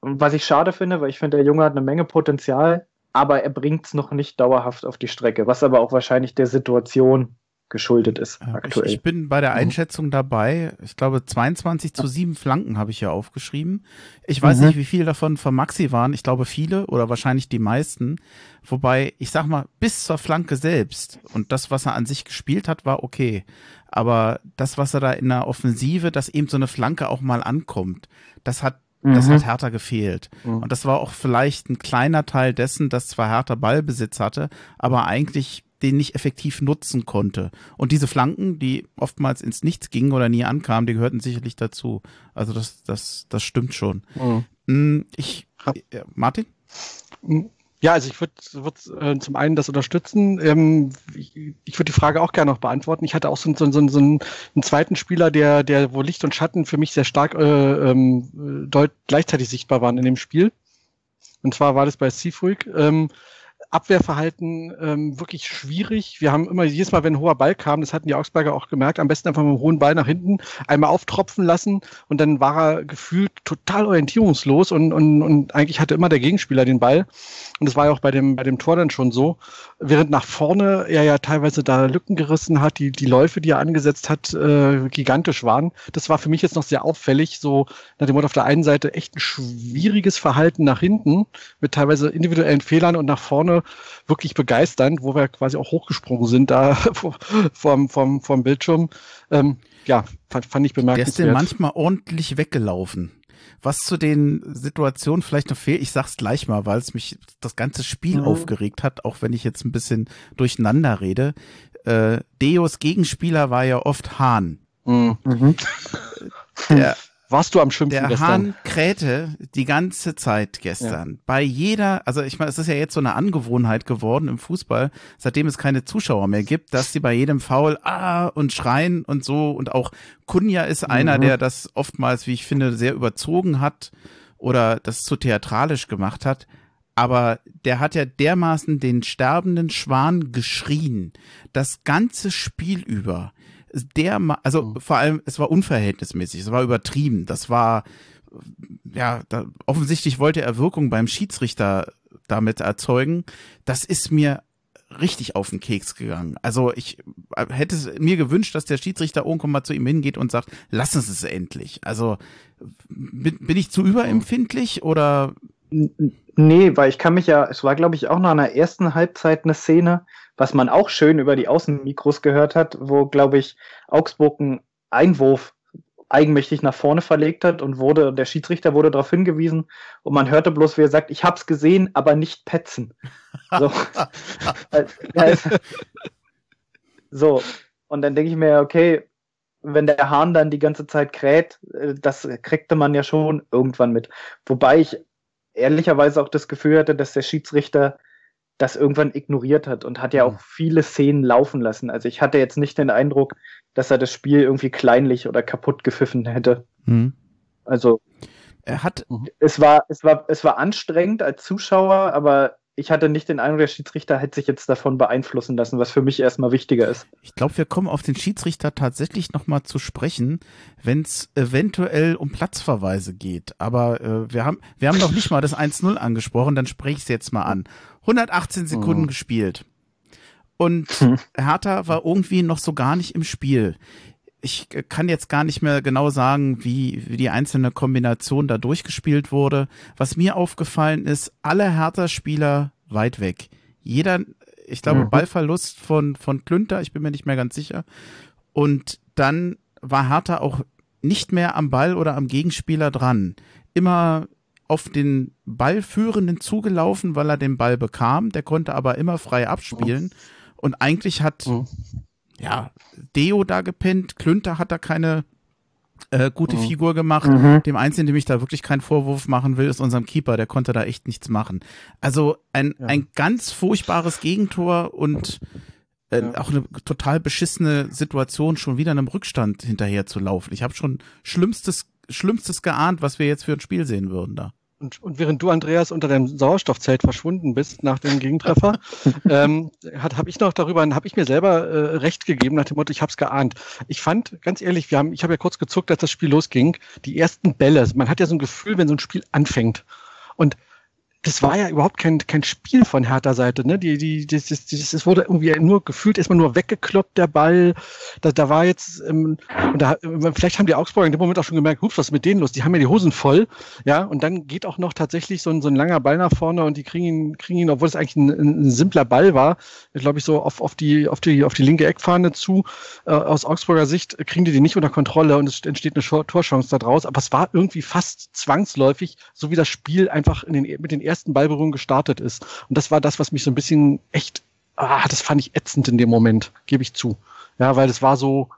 Und was ich schade finde, weil ich finde, der Junge hat eine Menge Potenzial, aber er bringt es noch nicht dauerhaft auf die Strecke, was aber auch wahrscheinlich der Situation geschuldet ist aktuell. Ich, ich, bin bei der mhm. Einschätzung dabei. Ich glaube, 22 zu 7 Flanken habe ich hier aufgeschrieben. Ich weiß mhm. nicht, wie viele davon von Maxi waren. Ich glaube, viele oder wahrscheinlich die meisten. Wobei, ich sag mal, bis zur Flanke selbst und das, was er an sich gespielt hat, war okay. Aber das, was er da in der Offensive, dass eben so eine Flanke auch mal ankommt, das hat das mhm. hat Hertha gefehlt. Mhm. Und das war auch vielleicht ein kleiner Teil dessen, dass zwar Hertha Ballbesitz hatte, aber eigentlich den nicht effektiv nutzen konnte. Und diese Flanken, die oftmals ins Nichts gingen oder nie ankamen, die gehörten sicherlich dazu. Also das, das, das stimmt schon. Mhm. Hm, ich, äh, Martin? Hm, Ja, also ich würde würd, äh, zum einen das unterstützen. Ähm, ich ich würde die Frage auch gerne noch beantworten. Ich hatte auch so, so, so, so einen, einen, zweiten Spieler, der, der, wo Licht und Schatten für mich sehr stark äh, ähm, deut gleichzeitig sichtbar waren in dem Spiel. Und zwar war das bei Seafuig. Ähm, Abwehrverhalten ähm, wirklich schwierig. Wir haben immer jedes Mal, wenn ein hoher Ball kam, das hatten die Augsburger auch gemerkt, am besten einfach mit einem hohen Ball nach hinten einmal auftropfen lassen und dann war er gefühlt total orientierungslos und, und, und eigentlich hatte immer der Gegenspieler den Ball. Und das war ja auch bei dem, bei dem Tor dann schon so. Während nach vorne er ja teilweise da Lücken gerissen hat, die, die Läufe, die er angesetzt hat, äh, gigantisch waren. Das war für mich jetzt noch sehr auffällig, so nach dem Motto auf der einen Seite echt ein schwieriges Verhalten nach hinten mit teilweise individuellen Fehlern und nach vorne wirklich begeisternd, wo wir quasi auch hochgesprungen sind da vom, vom, vom Bildschirm. Ähm, ja, fand, fand ich bemerkenswert. Der ist denn manchmal ordentlich weggelaufen. Was zu den Situationen vielleicht noch fehlt, ich sag's gleich mal, weil es mich das ganze Spiel mhm. aufgeregt hat, auch wenn ich jetzt ein bisschen durcheinander rede. Äh, Deos Gegenspieler war ja oft Hahn. Mhm. Der warst du am Schimpfen Der gestern? Hahn krähte die ganze Zeit gestern. Ja. Bei jeder, also ich meine, es ist ja jetzt so eine Angewohnheit geworden im Fußball, seitdem es keine Zuschauer mehr gibt, dass sie bei jedem Foul ah und schreien und so und auch Kunja ist mhm. einer, der das oftmals, wie ich finde, sehr überzogen hat oder das zu theatralisch gemacht hat. Aber der hat ja dermaßen den sterbenden Schwan geschrien, das ganze Spiel über der, also mhm. vor allem, es war unverhältnismäßig, es war übertrieben, das war, ja, da, offensichtlich wollte er Wirkung beim Schiedsrichter damit erzeugen. Das ist mir richtig auf den Keks gegangen. Also ich äh, hätte mir gewünscht, dass der Schiedsrichter irgendwann mal zu ihm hingeht und sagt, lass uns es endlich. Also bin, bin ich zu überempfindlich oder? Nee, weil ich kann mich ja, es war glaube ich auch nach einer ersten Halbzeit eine Szene, was man auch schön über die Außenmikros gehört hat, wo, glaube ich, Augsburg einen Einwurf eigenmächtig nach vorne verlegt hat und wurde, der Schiedsrichter wurde darauf hingewiesen und man hörte bloß, wie er sagt, ich hab's gesehen, aber nicht petzen. So. so. Und dann denke ich mir, okay, wenn der Hahn dann die ganze Zeit kräht, äh, das kriegte man ja schon irgendwann mit. Wobei ich ehrlicherweise auch das Gefühl hatte, dass der Schiedsrichter das irgendwann ignoriert hat und hat ja auch mhm. viele Szenen laufen lassen. Also ich hatte jetzt nicht den Eindruck, dass er das Spiel irgendwie kleinlich oder kaputt gepfiffen hätte. Mhm. Also er hat es war es war es war anstrengend als Zuschauer, aber ich hatte nicht den Eindruck, der Schiedsrichter hätte sich jetzt davon beeinflussen lassen, was für mich erstmal wichtiger ist. Ich glaube, wir kommen auf den Schiedsrichter tatsächlich nochmal zu sprechen, wenn es eventuell um Platzverweise geht. Aber äh, wir haben wir haben noch nicht mal das 1-0 angesprochen, dann spreche ich es jetzt mal an. 118 Sekunden mhm. gespielt. Und Hertha war irgendwie noch so gar nicht im Spiel. Ich kann jetzt gar nicht mehr genau sagen, wie, wie die einzelne Kombination da durchgespielt wurde. Was mir aufgefallen ist, alle Hertha-Spieler weit weg. Jeder, ich glaube, mhm. Ballverlust von, von Klünter, ich bin mir nicht mehr ganz sicher. Und dann war Hertha auch nicht mehr am Ball oder am Gegenspieler dran. Immer auf den Ballführenden zugelaufen, weil er den Ball bekam. Der konnte aber immer frei abspielen. Und eigentlich hat, mhm. ja, Deo da gepennt, Klünter hat da keine äh, gute mhm. Figur gemacht. Mhm. Dem Einzigen, dem ich da wirklich keinen Vorwurf machen will, ist unserem Keeper. Der konnte da echt nichts machen. Also ein, ja. ein ganz furchtbares Gegentor und äh, ja. auch eine total beschissene Situation, schon wieder einem Rückstand hinterher zu laufen. Ich habe schon Schlimmstes, Schlimmstes geahnt, was wir jetzt für ein Spiel sehen würden da. Und, und während du, Andreas, unter dem Sauerstoffzelt verschwunden bist nach dem Gegentreffer, ähm, habe ich noch darüber, habe ich mir selber äh, recht gegeben nach dem Motto, ich habe es geahnt. Ich fand, ganz ehrlich, wir haben, ich habe ja kurz gezuckt, als das Spiel losging, die ersten Bälle. Man hat ja so ein Gefühl, wenn so ein Spiel anfängt. Und das war ja überhaupt kein, kein Spiel von Hertha Seite. Ne? Die, die, das, das, das wurde irgendwie nur gefühlt erstmal nur weggekloppt, der Ball. Da, da war jetzt, ähm, und da, vielleicht haben die Augsburger in dem Moment auch schon gemerkt, hups, was ist mit denen los? Die haben ja die Hosen voll. Ja, und dann geht auch noch tatsächlich so ein, so ein langer Ball nach vorne und die kriegen ihn, kriegen ihn, obwohl es eigentlich ein, ein simpler Ball war, glaube ich, so auf, auf, die, auf, die, auf die linke Eckfahne zu. Äh, aus Augsburger Sicht kriegen die die nicht unter Kontrolle und es entsteht eine Torchance da draus. Aber es war irgendwie fast zwangsläufig, so wie das Spiel einfach in den, mit den ersten Ballberührungen gestartet ist. Und das war das, was mich so ein bisschen echt, ah, das fand ich ätzend in dem Moment, gebe ich zu. Ja, weil es war so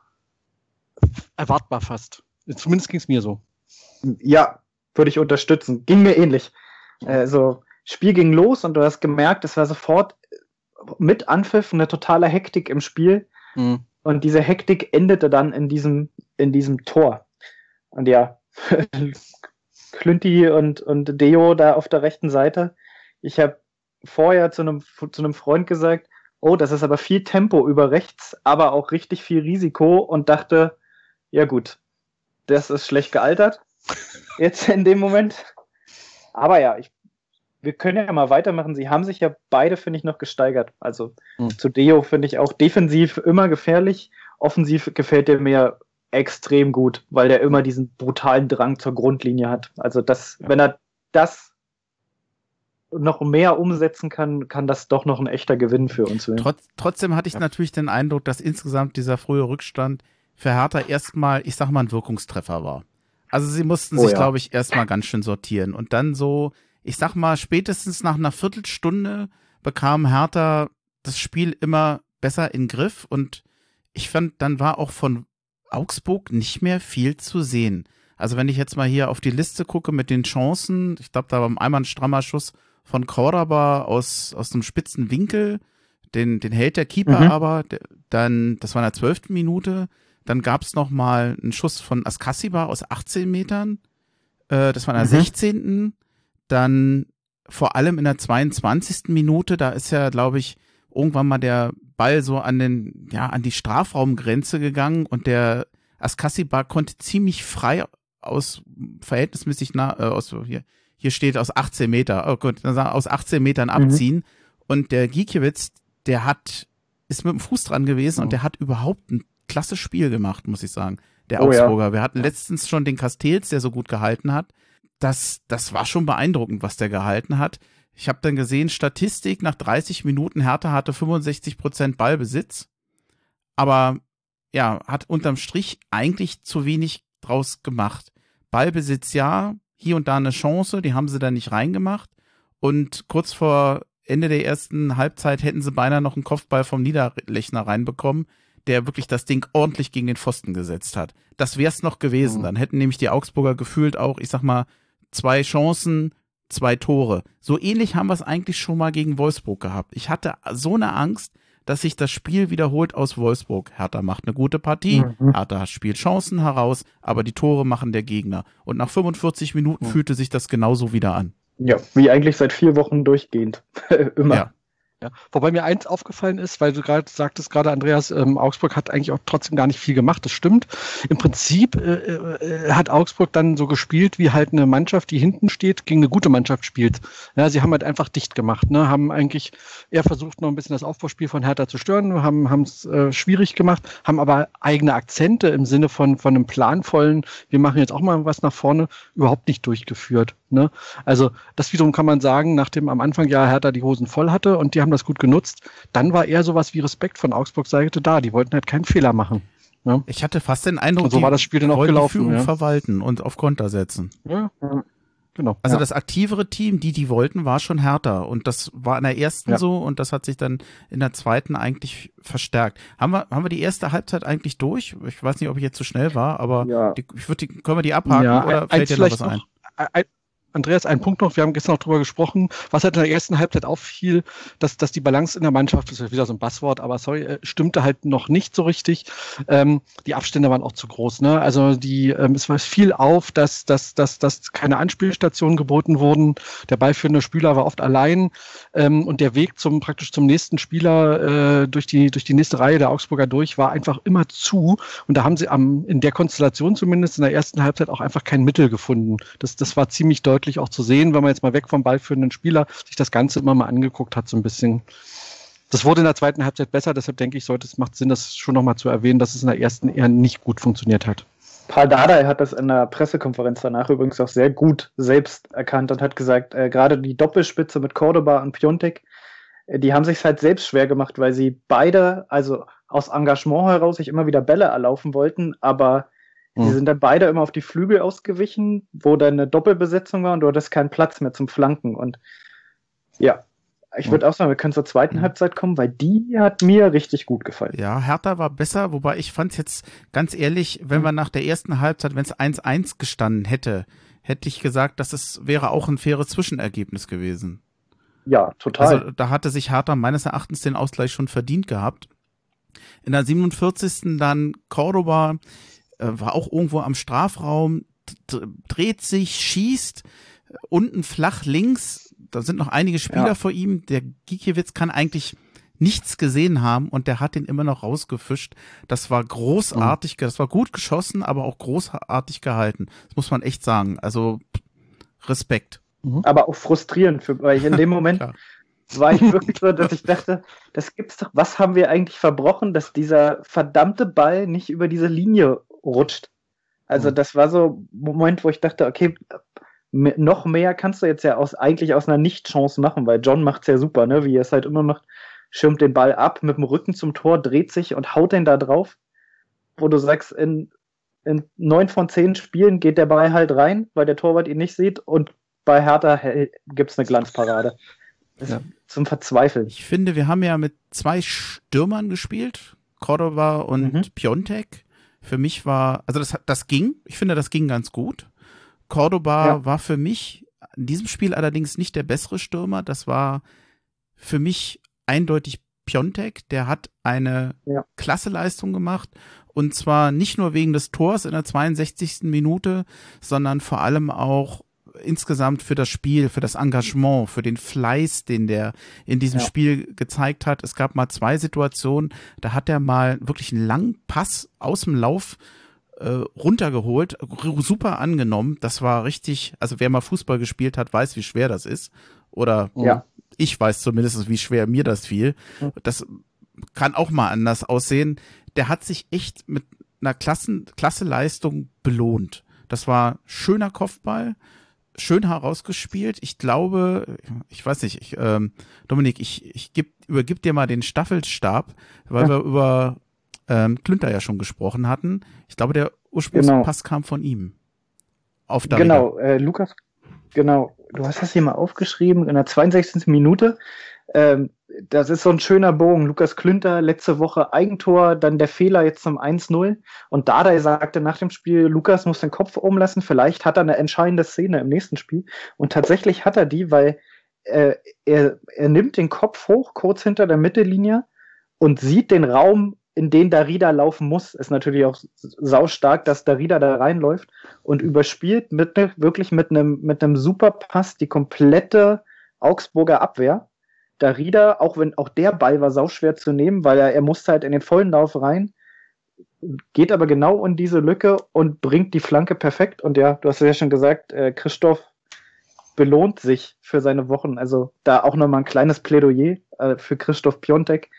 erwartbar fast. Zumindest ging es mir so. Ja, würde ich unterstützen. Ging mir ähnlich. Also Spiel ging los und du hast gemerkt, es war sofort mit Anpfiff eine totale Hektik im Spiel. Mhm. Und diese Hektik endete dann in diesem, in diesem Tor. Und ja, Klünti und, und Deo da auf der rechten Seite. Ich habe vorher zu einem, zu einem Freund gesagt, oh, das ist aber viel Tempo über rechts, aber auch richtig viel Risiko und dachte, ja gut, das ist schlecht gealtert. Jetzt in dem Moment. Aber ja, ich, wir können ja mal weitermachen. Sie haben sich ja beide, finde ich, noch gesteigert. Also mhm. zu Deo finde ich auch defensiv immer gefährlich. Offensiv gefällt er mir extrem gut, weil der immer diesen brutalen Drang zur Grundlinie hat. Also das, ja. wenn er das noch mehr umsetzen kann, kann das doch noch ein echter Gewinn für uns werden. Trotz, trotzdem hatte ich ja. natürlich den Eindruck, dass insgesamt dieser frühe Rückstand für Hertha erstmal, ich sag mal, ein Wirkungstreffer war. Also sie mussten oh, sich, ja. glaube ich, erstmal ganz schön sortieren. Und dann so, ich sag mal, spätestens nach einer Viertelstunde bekam Hertha das Spiel immer besser in Griff und ich fand, dann war auch von Augsburg nicht mehr viel zu sehen. Also wenn ich jetzt mal hier auf die Liste gucke mit den Chancen, ich glaube, da war einmal ein strammer Schuss von Cordoba aus, aus einem spitzen Winkel, den, den hält der Keeper mhm. aber, dann, das war in der zwölften Minute, dann gab es noch mal einen Schuss von Askasiba aus 18 Metern, äh, das war in der mhm. 16. Dann vor allem in der 22. Minute, da ist ja, glaube ich, irgendwann mal der Ball so an den, ja, an die Strafraumgrenze gegangen und der Askasiba konnte ziemlich frei aus verhältnismäßig nah, äh, aus hier, hier steht aus 18 Meter, oh gut, aus 18 Metern mhm. abziehen. Mhm. Und der Gikiewicz, der hat, ist mit dem Fuß dran gewesen oh. und der hat überhaupt ein klasse Spiel gemacht, muss ich sagen. Der oh, Augsburger. Ja. Wir hatten letztens schon den Castells, der so gut gehalten hat. Das, das war schon beeindruckend, was der gehalten hat. Ich habe dann gesehen, Statistik nach 30 Minuten Hertha hatte 65 Prozent Ballbesitz. Aber ja, hat unterm Strich eigentlich zu wenig draus gemacht. Ballbesitz ja, hier und da eine Chance, die haben sie dann nicht reingemacht. Und kurz vor Ende der ersten Halbzeit hätten sie beinahe noch einen Kopfball vom Niederlechner reinbekommen, der wirklich das Ding ordentlich gegen den Pfosten gesetzt hat. Das wär's noch gewesen. Mhm. Dann hätten nämlich die Augsburger gefühlt auch, ich sag mal, zwei Chancen, zwei Tore. So ähnlich haben wir es eigentlich schon mal gegen Wolfsburg gehabt. Ich hatte so eine Angst, dass sich das Spiel wiederholt aus Wolfsburg. Hertha macht eine gute Partie, mhm. Hertha spielt Chancen heraus, aber die Tore machen der Gegner. Und nach 45 Minuten mhm. fühlte sich das genauso wieder an. Ja, wie eigentlich seit vier Wochen durchgehend. Immer. Ja. Ja, wobei mir eins aufgefallen ist, weil du gerade sagtest, gerade Andreas, ähm, Augsburg hat eigentlich auch trotzdem gar nicht viel gemacht. Das stimmt. Im Prinzip äh, äh, hat Augsburg dann so gespielt, wie halt eine Mannschaft, die hinten steht, gegen eine gute Mannschaft spielt. Ja, sie haben halt einfach dicht gemacht, ne? haben eigentlich eher versucht, noch ein bisschen das Aufbauspiel von Hertha zu stören, haben es äh, schwierig gemacht, haben aber eigene Akzente im Sinne von, von einem planvollen, wir machen jetzt auch mal was nach vorne, überhaupt nicht durchgeführt. Ne? Also das wiederum kann man sagen, nachdem am Anfang ja Hertha die Hosen voll hatte und die haben das gut genutzt, dann war eher sowas wie Respekt von Augsburgs Seite da. Die wollten halt keinen Fehler machen. Ne? Ich hatte fast den Eindruck, und so war das Spiel dann auch gelaufen. Die ja. verwalten und auf Konter setzen. Ja, genau. Also ja. das aktivere Team, die die wollten, war schon härter und das war in der ersten ja. so und das hat sich dann in der zweiten eigentlich verstärkt. Haben wir, haben wir die erste Halbzeit eigentlich durch? Ich weiß nicht, ob ich jetzt zu schnell war, aber ja. die, ich würde, können wir die abhaken oder fällt dir noch was ein? ein Andreas, ein Punkt noch, wir haben gestern noch drüber gesprochen, was halt in der ersten Halbzeit auffiel, dass, dass die Balance in der Mannschaft, das ist wieder so ein Basswort, aber sorry, äh, stimmte halt noch nicht so richtig. Ähm, die Abstände waren auch zu groß. Ne? Also die, ähm, es viel auf, dass, dass, dass, dass keine Anspielstationen geboten wurden. Der beiführende Spieler war oft allein ähm, und der Weg zum praktisch zum nächsten Spieler äh, durch, die, durch die nächste Reihe der Augsburger durch war einfach immer zu. Und da haben sie am, in der Konstellation zumindest in der ersten Halbzeit auch einfach kein Mittel gefunden. Das, das war ziemlich deutlich deutlich auch zu sehen, wenn man jetzt mal weg vom ballführenden Spieler sich das Ganze immer mal angeguckt hat, so ein bisschen. Das wurde in der zweiten Halbzeit besser, deshalb denke ich, sollte es macht Sinn, das schon nochmal zu erwähnen, dass es in der ersten eher nicht gut funktioniert hat. Paul Dardai hat das in der Pressekonferenz danach übrigens auch sehr gut selbst erkannt und hat gesagt, äh, gerade die Doppelspitze mit Cordoba und Piontek, äh, die haben sich halt selbst schwer gemacht, weil sie beide, also aus Engagement heraus, sich immer wieder Bälle erlaufen wollten, aber Mhm. Die sind dann beide immer auf die Flügel ausgewichen, wo dann eine Doppelbesetzung war und du hattest keinen Platz mehr zum Flanken. Und ja, ich würde auch sagen, wir können zur zweiten mhm. Halbzeit kommen, weil die hat mir richtig gut gefallen. Ja, Hertha war besser, wobei ich fand es jetzt ganz ehrlich, wenn wir nach der ersten Halbzeit, wenn es 1-1 gestanden hätte, hätte ich gesagt, dass es wäre auch ein faires Zwischenergebnis gewesen. Ja, total. Also da hatte sich Hertha meines Erachtens den Ausgleich schon verdient gehabt. In der 47. dann Cordoba war auch irgendwo am Strafraum, dreht sich, schießt, unten flach links, da sind noch einige Spieler ja. vor ihm. Der Gikiewicz kann eigentlich nichts gesehen haben und der hat den immer noch rausgefischt. Das war großartig, das war gut geschossen, aber auch großartig gehalten. Das muss man echt sagen. Also Respekt. Aber auch frustrierend, für, weil ich in dem Moment war ich wirklich so, dass ich dachte, das gibt's doch, was haben wir eigentlich verbrochen, dass dieser verdammte Ball nicht über diese Linie rutscht. Also mhm. das war so ein Moment, wo ich dachte, okay, noch mehr kannst du jetzt ja aus, eigentlich aus einer Nicht-Chance machen, weil John macht's ja super, ne, wie er es halt immer macht schirmt den Ball ab mit dem Rücken zum Tor, dreht sich und haut den da drauf, wo du sagst, in, in neun von zehn Spielen geht der Ball halt rein, weil der Torwart ihn nicht sieht und bei Hertha gibt es eine Glanzparade. Ja. Zum Verzweifeln. Ich finde, wir haben ja mit zwei Stürmern gespielt, Cordova und mhm. Piontek. Für mich war, also das, das ging, ich finde, das ging ganz gut. Cordoba ja. war für mich in diesem Spiel allerdings nicht der bessere Stürmer. Das war für mich eindeutig Piontek, der hat eine ja. klasse Leistung gemacht und zwar nicht nur wegen des Tors in der 62. Minute, sondern vor allem auch insgesamt für das Spiel, für das Engagement, für den Fleiß, den der in diesem ja. Spiel gezeigt hat. Es gab mal zwei Situationen, da hat er mal wirklich einen langen Pass aus dem Lauf äh, runtergeholt, super angenommen. Das war richtig, also wer mal Fußball gespielt hat, weiß, wie schwer das ist. Oder ja ich weiß zumindest, wie schwer mir das fiel. Das kann auch mal anders aussehen. Der hat sich echt mit einer Klassen, Klasseleistung belohnt. Das war schöner Kopfball, schön herausgespielt. Ich glaube, ich weiß nicht, ich, ähm, Dominik, ich, ich geb, übergib dir mal den Staffelstab, weil ja. wir über ähm, Klünter ja schon gesprochen hatten. Ich glaube, der Ursprungspass genau. kam von ihm. Auf Genau, äh, Lukas Genau, du hast das hier mal aufgeschrieben, in der 62. Minute. Ähm, das ist so ein schöner Bogen. Lukas Klünter, letzte Woche Eigentor, dann der Fehler jetzt zum 1-0. Und Dardai sagte nach dem Spiel, Lukas muss den Kopf umlassen, vielleicht hat er eine entscheidende Szene im nächsten Spiel. Und tatsächlich hat er die, weil äh, er, er nimmt den Kopf hoch, kurz hinter der Mittellinie und sieht den Raum in den Darida laufen muss, ist natürlich auch saustark, dass Darida da reinläuft und überspielt mit wirklich mit einem mit einem super Pass die komplette Augsburger Abwehr. Darida, auch wenn auch der Ball war sauschwer zu nehmen, weil er er musste halt in den vollen Lauf rein, geht aber genau in diese Lücke und bringt die Flanke perfekt. Und ja, du hast ja schon gesagt, äh, Christoph belohnt sich für seine Wochen. Also da auch nochmal ein kleines Plädoyer äh, für Christoph Piontek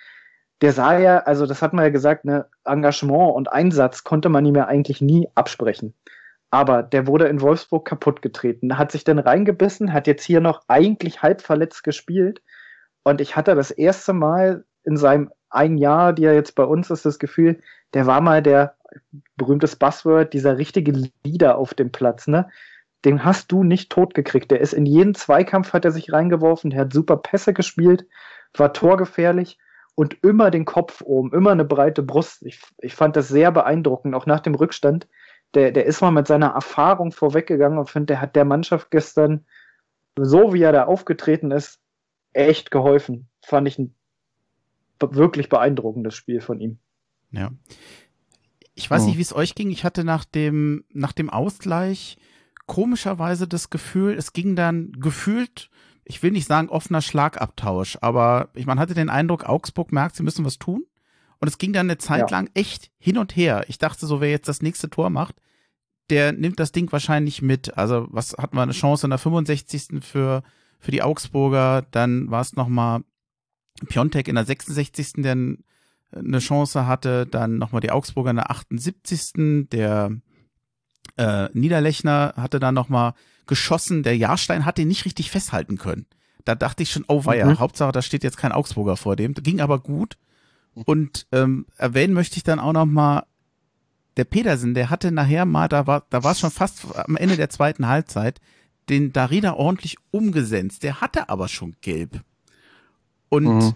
der sah ja, also das hat man ja gesagt, ne, Engagement und Einsatz konnte man ihm ja eigentlich nie absprechen. Aber der wurde in Wolfsburg kaputt getreten, hat sich dann reingebissen, hat jetzt hier noch eigentlich halb verletzt gespielt. Und ich hatte das erste Mal in seinem ein Jahr, die er jetzt bei uns ist, das Gefühl, der war mal der berühmtes Buzzword, dieser richtige Leader auf dem Platz, ne? Den hast du nicht totgekriegt. Der ist in jeden Zweikampf hat er sich reingeworfen, der hat super Pässe gespielt, war torgefährlich und immer den Kopf oben, immer eine breite Brust. Ich, ich fand das sehr beeindruckend, auch nach dem Rückstand. Der, der ist mal mit seiner Erfahrung vorweggegangen und finde, der hat der Mannschaft gestern, so wie er da aufgetreten ist, echt geholfen. Fand ich ein wirklich beeindruckendes Spiel von ihm. Ja. Ich weiß oh. nicht, wie es euch ging. Ich hatte nach dem, nach dem Ausgleich komischerweise das Gefühl, es ging dann gefühlt ich will nicht sagen offener Schlagabtausch, aber ich, man hatte den Eindruck, Augsburg merkt, sie müssen was tun. Und es ging dann eine Zeit ja. lang echt hin und her. Ich dachte so, wer jetzt das nächste Tor macht, der nimmt das Ding wahrscheinlich mit. Also was hatten wir eine Chance in der 65. für, für die Augsburger, dann war es nochmal Piontek in der 66. der eine Chance hatte, dann nochmal die Augsburger in der 78. Der äh, Niederlechner hatte dann nochmal geschossen. Der Jahrstein hat den nicht richtig festhalten können. Da dachte ich schon, oh weia, mhm. Hauptsache, da steht jetzt kein Augsburger vor dem. Ging aber gut. Und ähm, erwähnen möchte ich dann auch noch mal der Pedersen, der hatte nachher mal, da war, da war es schon fast am Ende der zweiten Halbzeit, den Darida ordentlich umgesetzt. Der hatte aber schon gelb. Und mhm.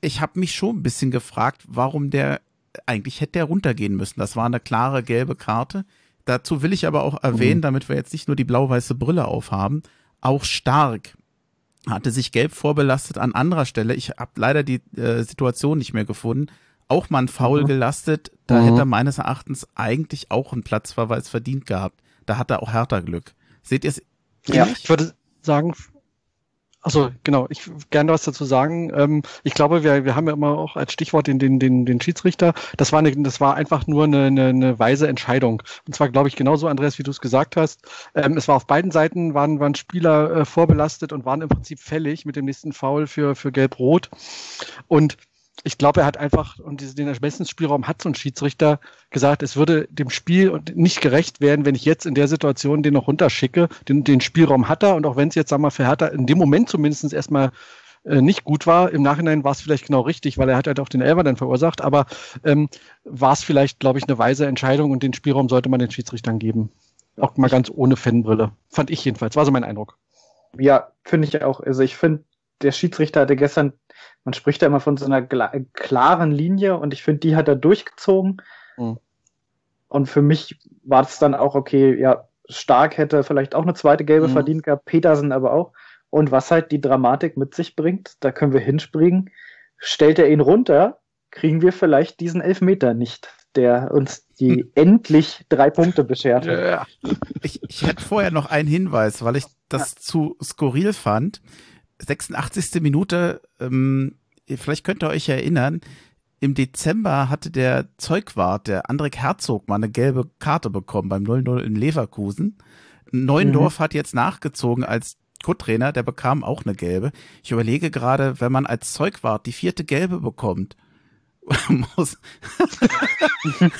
ich habe mich schon ein bisschen gefragt, warum der eigentlich hätte der runtergehen müssen. Das war eine klare gelbe Karte. Dazu will ich aber auch erwähnen, mhm. damit wir jetzt nicht nur die blau-weiße Brille aufhaben, auch stark. hatte sich gelb vorbelastet an anderer Stelle. Ich habe leider die äh, Situation nicht mehr gefunden. Auch mal ein Foul mhm. gelastet. Da mhm. hätte er meines Erachtens eigentlich auch einen Platzverweis verdient gehabt. Da hat er auch härter Glück. Seht ihr es? Ja, ich würde sagen, also genau, ich gerne was dazu sagen. Ähm, ich glaube, wir, wir haben ja immer auch als Stichwort den, den, den, den Schiedsrichter. Das war, eine, das war einfach nur eine, eine, eine weise Entscheidung. Und zwar, glaube ich, genauso, Andreas, wie du es gesagt hast. Ähm, es war auf beiden Seiten, waren, waren Spieler äh, vorbelastet und waren im Prinzip fällig mit dem nächsten Foul für, für Gelb-Rot. Und ich glaube, er hat einfach, und den Ermessensspielraum hat so ein Schiedsrichter gesagt, es würde dem Spiel nicht gerecht werden, wenn ich jetzt in der Situation den noch runterschicke. Den, den Spielraum hat er und auch wenn es jetzt, sagen wir mal, für Hertha in dem Moment zumindest erstmal äh, nicht gut war. Im Nachhinein war es vielleicht genau richtig, weil er hat halt auch den Elfer dann verursacht, aber ähm, war es vielleicht, glaube ich, eine weise Entscheidung und den Spielraum sollte man den Schiedsrichtern geben. Auch mal ganz ohne Fanbrille. Fand ich jedenfalls. War so mein Eindruck. Ja, finde ich auch. Also ich finde, der Schiedsrichter hatte gestern man spricht ja immer von so einer klaren Linie und ich finde, die hat er durchgezogen. Mhm. Und für mich war es dann auch okay, ja, Stark hätte vielleicht auch eine zweite gelbe mhm. verdient gehabt, Petersen aber auch. Und was halt die Dramatik mit sich bringt, da können wir hinspringen. Stellt er ihn runter, kriegen wir vielleicht diesen Elfmeter nicht, der uns die hm. endlich drei Punkte beschert hat. Ja. Ich, ich hätte vorher noch einen Hinweis, weil ich das ja. zu skurril fand. 86. Minute, ähm, vielleicht könnt ihr euch erinnern, im Dezember hatte der Zeugwart, der Andrik Herzog, mal eine gelbe Karte bekommen beim 0-0 in Leverkusen. Neuendorf mhm. hat jetzt nachgezogen als Co-Trainer, der bekam auch eine gelbe. Ich überlege gerade, wenn man als Zeugwart die vierte gelbe bekommt, muss.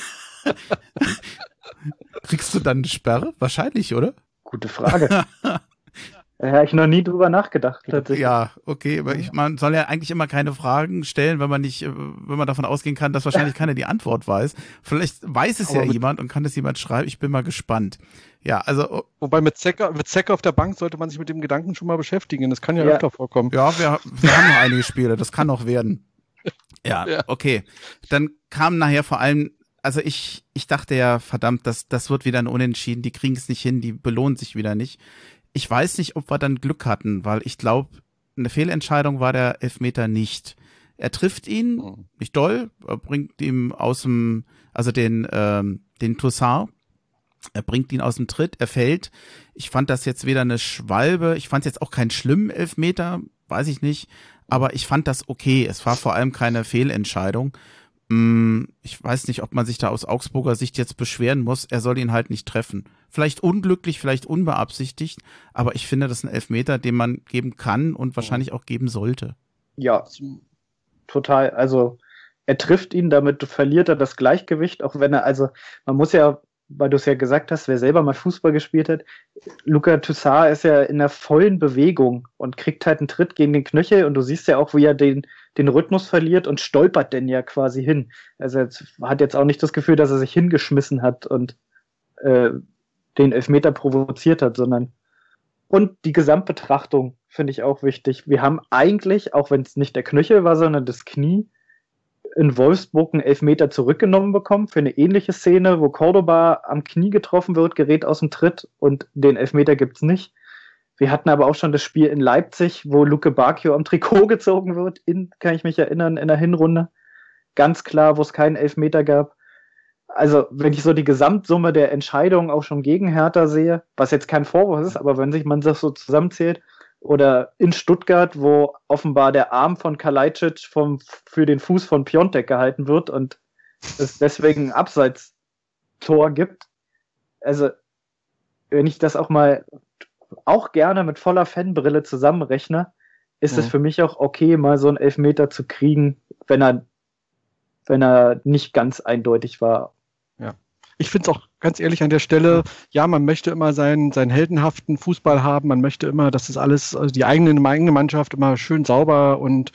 Kriegst du dann eine Sperre? Wahrscheinlich, oder? Gute Frage. Da habe ich noch nie drüber nachgedacht. Tatsächlich. Ja, okay, aber ich, man soll ja eigentlich immer keine Fragen stellen, wenn man nicht, wenn man davon ausgehen kann, dass wahrscheinlich keiner die Antwort weiß. Vielleicht weiß es aber ja jemand und kann es jemand schreiben. Ich bin mal gespannt. Ja, also. Oh. Wobei mit Zecker, mit Zecker auf der Bank sollte man sich mit dem Gedanken schon mal beschäftigen. Das kann ja, ja. öfter vorkommen. Ja, wir, wir haben noch einige Spiele. Das kann noch werden. Ja, ja, okay. Dann kam nachher vor allem also ich, ich dachte ja, verdammt, das, das wird wieder ein Unentschieden, die kriegen es nicht hin, die belohnen sich wieder nicht ich weiß nicht, ob wir dann Glück hatten, weil ich glaube, eine Fehlentscheidung war der Elfmeter nicht. Er trifft ihn, mhm. nicht doll, er bringt ihm aus dem, also den, ähm, den Toussaint, er bringt ihn aus dem Tritt, er fällt. Ich fand das jetzt weder eine Schwalbe, ich fand es jetzt auch keinen schlimmen Elfmeter, weiß ich nicht, aber ich fand das okay. Es war vor allem keine Fehlentscheidung. Mm, ich weiß nicht, ob man sich da aus Augsburger Sicht jetzt beschweren muss. Er soll ihn halt nicht treffen. Vielleicht unglücklich, vielleicht unbeabsichtigt, aber ich finde, das ist ein Elfmeter, den man geben kann und wahrscheinlich auch geben sollte. Ja, total. Also er trifft ihn, damit verliert er das Gleichgewicht, auch wenn er, also man muss ja weil du es ja gesagt hast, wer selber mal Fußball gespielt hat, Luca Toussaint ist ja in der vollen Bewegung und kriegt halt einen Tritt gegen den Knöchel und du siehst ja auch, wie er den, den Rhythmus verliert und stolpert denn ja quasi hin. Also er hat jetzt auch nicht das Gefühl, dass er sich hingeschmissen hat und äh, den Elfmeter provoziert hat, sondern und die Gesamtbetrachtung finde ich auch wichtig. Wir haben eigentlich, auch wenn es nicht der Knöchel war, sondern das Knie, in Wolfsburg einen Elfmeter zurückgenommen bekommen für eine ähnliche Szene, wo Cordoba am Knie getroffen wird, gerät aus dem Tritt und den Elfmeter gibt's nicht. Wir hatten aber auch schon das Spiel in Leipzig, wo Luke Bacchio am Trikot gezogen wird, in, kann ich mich erinnern, in der Hinrunde. Ganz klar, wo es keinen Elfmeter gab. Also, wenn ich so die Gesamtsumme der Entscheidungen auch schon gegen Hertha sehe, was jetzt kein Vorwurf ist, aber wenn sich man das so zusammenzählt, oder in Stuttgart, wo offenbar der Arm von Kalajdzic vom, für den Fuß von Piontek gehalten wird und es deswegen ein Abseits-Tor gibt. Also, wenn ich das auch mal auch gerne mit voller Fanbrille zusammenrechne, ist es mhm. für mich auch okay, mal so einen Elfmeter zu kriegen, wenn er, wenn er nicht ganz eindeutig war ich finde es auch ganz ehrlich an der Stelle, ja, man möchte immer seinen, seinen heldenhaften Fußball haben, man möchte immer, dass das alles, also die eigene, eigene Mannschaft immer schön sauber und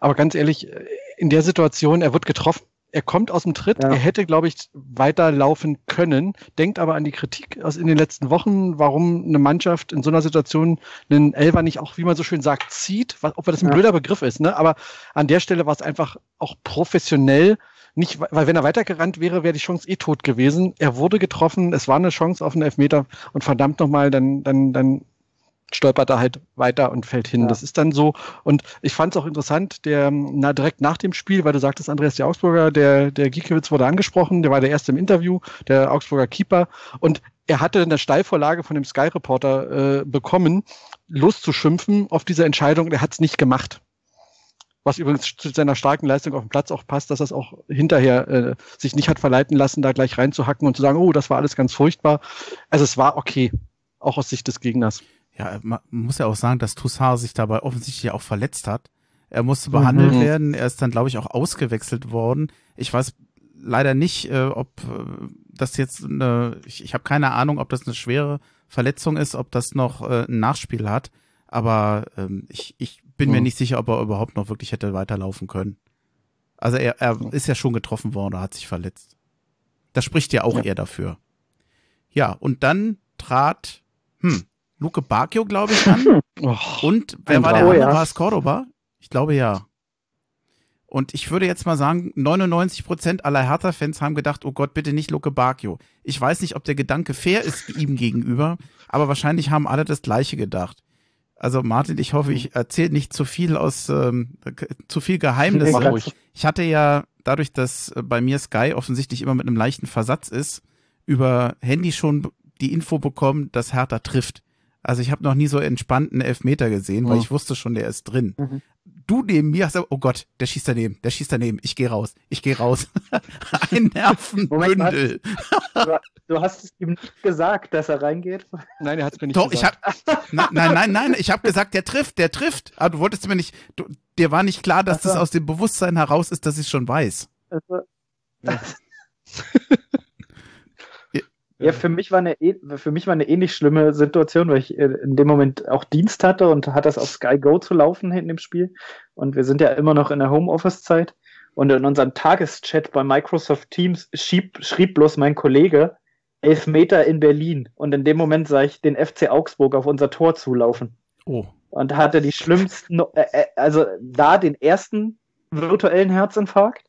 aber ganz ehrlich, in der Situation, er wird getroffen, er kommt aus dem Tritt, ja. er hätte, glaube ich, weiterlaufen können, denkt aber an die Kritik aus in den letzten Wochen, warum eine Mannschaft in so einer Situation einen Elfer nicht auch, wie man so schön sagt, zieht, was, ob das ein ja. blöder Begriff ist, ne? Aber an der Stelle war es einfach auch professionell nicht, weil wenn er weitergerannt wäre, wäre die Chance eh tot gewesen. Er wurde getroffen, es war eine Chance auf einen Elfmeter und verdammt nochmal, dann, dann, dann stolpert er halt weiter und fällt hin. Ja. Das ist dann so. Und ich fand es auch interessant, der, na, direkt nach dem Spiel, weil du sagtest, Andreas, der Augsburger, der, der Giekewitz wurde angesprochen, der war der erste im Interview, der Augsburger Keeper. Und er hatte eine Steilvorlage von dem Sky Reporter äh, bekommen, loszuschimpfen auf diese Entscheidung. Er hat es nicht gemacht. Was übrigens zu seiner starken Leistung auf dem Platz auch passt, dass er es auch hinterher äh, sich nicht hat verleiten lassen, da gleich reinzuhacken und zu sagen, oh, das war alles ganz furchtbar. Also es war okay, auch aus Sicht des Gegners. Ja, man muss ja auch sagen, dass Toussaint sich dabei offensichtlich auch verletzt hat. Er musste behandelt mhm. werden. Er ist dann, glaube ich, auch ausgewechselt worden. Ich weiß leider nicht, äh, ob äh, das jetzt eine, ich, ich habe keine Ahnung, ob das eine schwere Verletzung ist, ob das noch äh, ein Nachspiel hat. Aber ähm, ich, ich bin mhm. mir nicht sicher, ob er überhaupt noch wirklich hätte weiterlaufen können. Also er, er ist ja schon getroffen worden oder hat sich verletzt. Das spricht ja auch ja. eher dafür. Ja, und dann trat, hm, Luke Bacchio, glaube ich, an. Oh, und wer war der andere? Ja. War es Cordoba? Ich glaube ja. Und ich würde jetzt mal sagen, 99 Prozent aller Hertha-Fans haben gedacht, oh Gott, bitte nicht Luke Bacchio. Ich weiß nicht, ob der Gedanke fair ist ihm gegenüber, aber wahrscheinlich haben alle das Gleiche gedacht. Also Martin, ich hoffe, ich erzähle nicht zu viel aus, ähm, zu viel Geheimnis. Ich hatte ja dadurch, dass bei mir Sky offensichtlich immer mit einem leichten Versatz ist, über Handy schon die Info bekommen, dass Hertha trifft. Also ich habe noch nie so entspannten Elfmeter gesehen, weil ich wusste schon, der ist drin. Mhm. Du neben mir hast gesagt, oh Gott, der schießt daneben, der schießt daneben, ich gehe raus, ich gehe raus. Ein Nervenbündel. du, du, hast es ihm nicht gesagt, dass er reingeht? Nein, er hat es mir nicht Doch, gesagt. Ich hab, nein, nein, nein, nein, ich habe gesagt, der trifft, der trifft. Aber du wolltest mir nicht, du, dir war nicht klar, dass also. das aus dem Bewusstsein heraus ist, dass ich schon weiß. Also. Ja. Ja, für mich war eine für mich war eine ähnlich schlimme Situation, weil ich äh, in dem Moment auch Dienst hatte und hat das auf Sky Go zu laufen hinten im Spiel. Und wir sind ja immer noch in der Homeoffice-Zeit. Und in unserem Tageschat bei Microsoft Teams schrieb, schrieb bloß mein Kollege elf Meter in Berlin. Und in dem Moment sah ich den FC Augsburg auf unser Tor zulaufen. Oh. Und hatte die schlimmsten, äh, äh, also da den ersten virtuellen Herzinfarkt.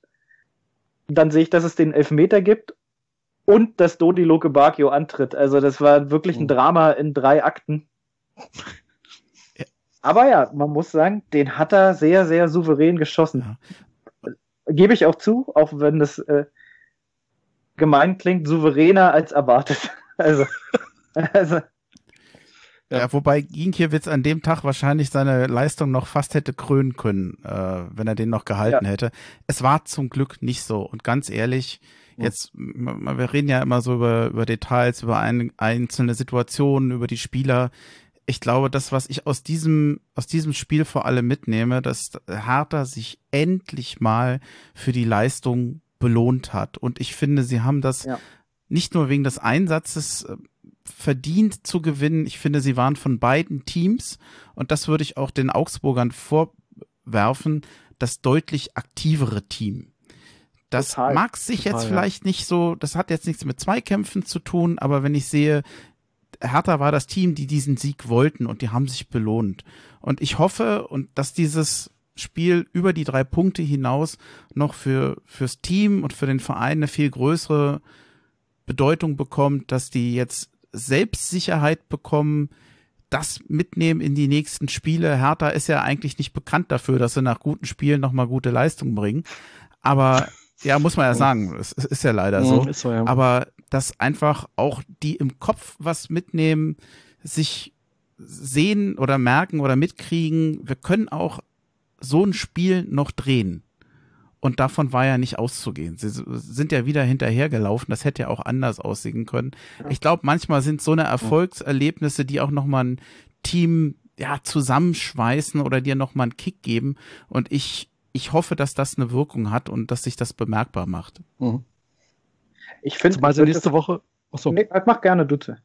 Dann sehe ich, dass es den Elfmeter gibt und dass Dodi Loke Bacchio antritt. Also das war wirklich ein oh. Drama in drei Akten. Aber ja, man muss sagen, den hat er sehr, sehr souverän geschossen. Ja. Gebe ich auch zu, auch wenn das äh, gemein klingt, souveräner als erwartet. Also, also ja, wobei Ginkiewicz an dem Tag wahrscheinlich seine Leistung noch fast hätte krönen können, äh, wenn er den noch gehalten ja. hätte. Es war zum Glück nicht so. Und ganz ehrlich, Jetzt, wir reden ja immer so über, über Details, über ein, einzelne Situationen, über die Spieler. Ich glaube, das, was ich aus diesem, aus diesem Spiel vor allem mitnehme, dass Hertha sich endlich mal für die Leistung belohnt hat. Und ich finde, sie haben das ja. nicht nur wegen des Einsatzes äh, verdient zu gewinnen. Ich finde, sie waren von beiden Teams, und das würde ich auch den Augsburgern vorwerfen, das deutlich aktivere Team. Das total, mag sich total, jetzt vielleicht nicht so, das hat jetzt nichts mit Zweikämpfen zu tun, aber wenn ich sehe, Hertha war das Team, die diesen Sieg wollten und die haben sich belohnt. Und ich hoffe, und dass dieses Spiel über die drei Punkte hinaus noch für, fürs Team und für den Verein eine viel größere Bedeutung bekommt, dass die jetzt Selbstsicherheit bekommen, das mitnehmen in die nächsten Spiele. Hertha ist ja eigentlich nicht bekannt dafür, dass sie nach guten Spielen nochmal gute Leistung bringen. Aber ja, muss man ja sagen. Es, es ist ja leider so. Ja, so ja. Aber dass einfach auch die im Kopf was mitnehmen, sich sehen oder merken oder mitkriegen, wir können auch so ein Spiel noch drehen. Und davon war ja nicht auszugehen. Sie sind ja wieder hinterhergelaufen. Das hätte ja auch anders aussehen können. Ich glaube, manchmal sind so eine Erfolgserlebnisse, die auch nochmal ein Team ja, zusammenschweißen oder dir nochmal einen Kick geben. Und ich ich hoffe, dass das eine Wirkung hat und dass sich das bemerkbar macht. Mhm. Ich finde, zumal sie nächste Woche. Achso. Nee, mach gerne, Dutze.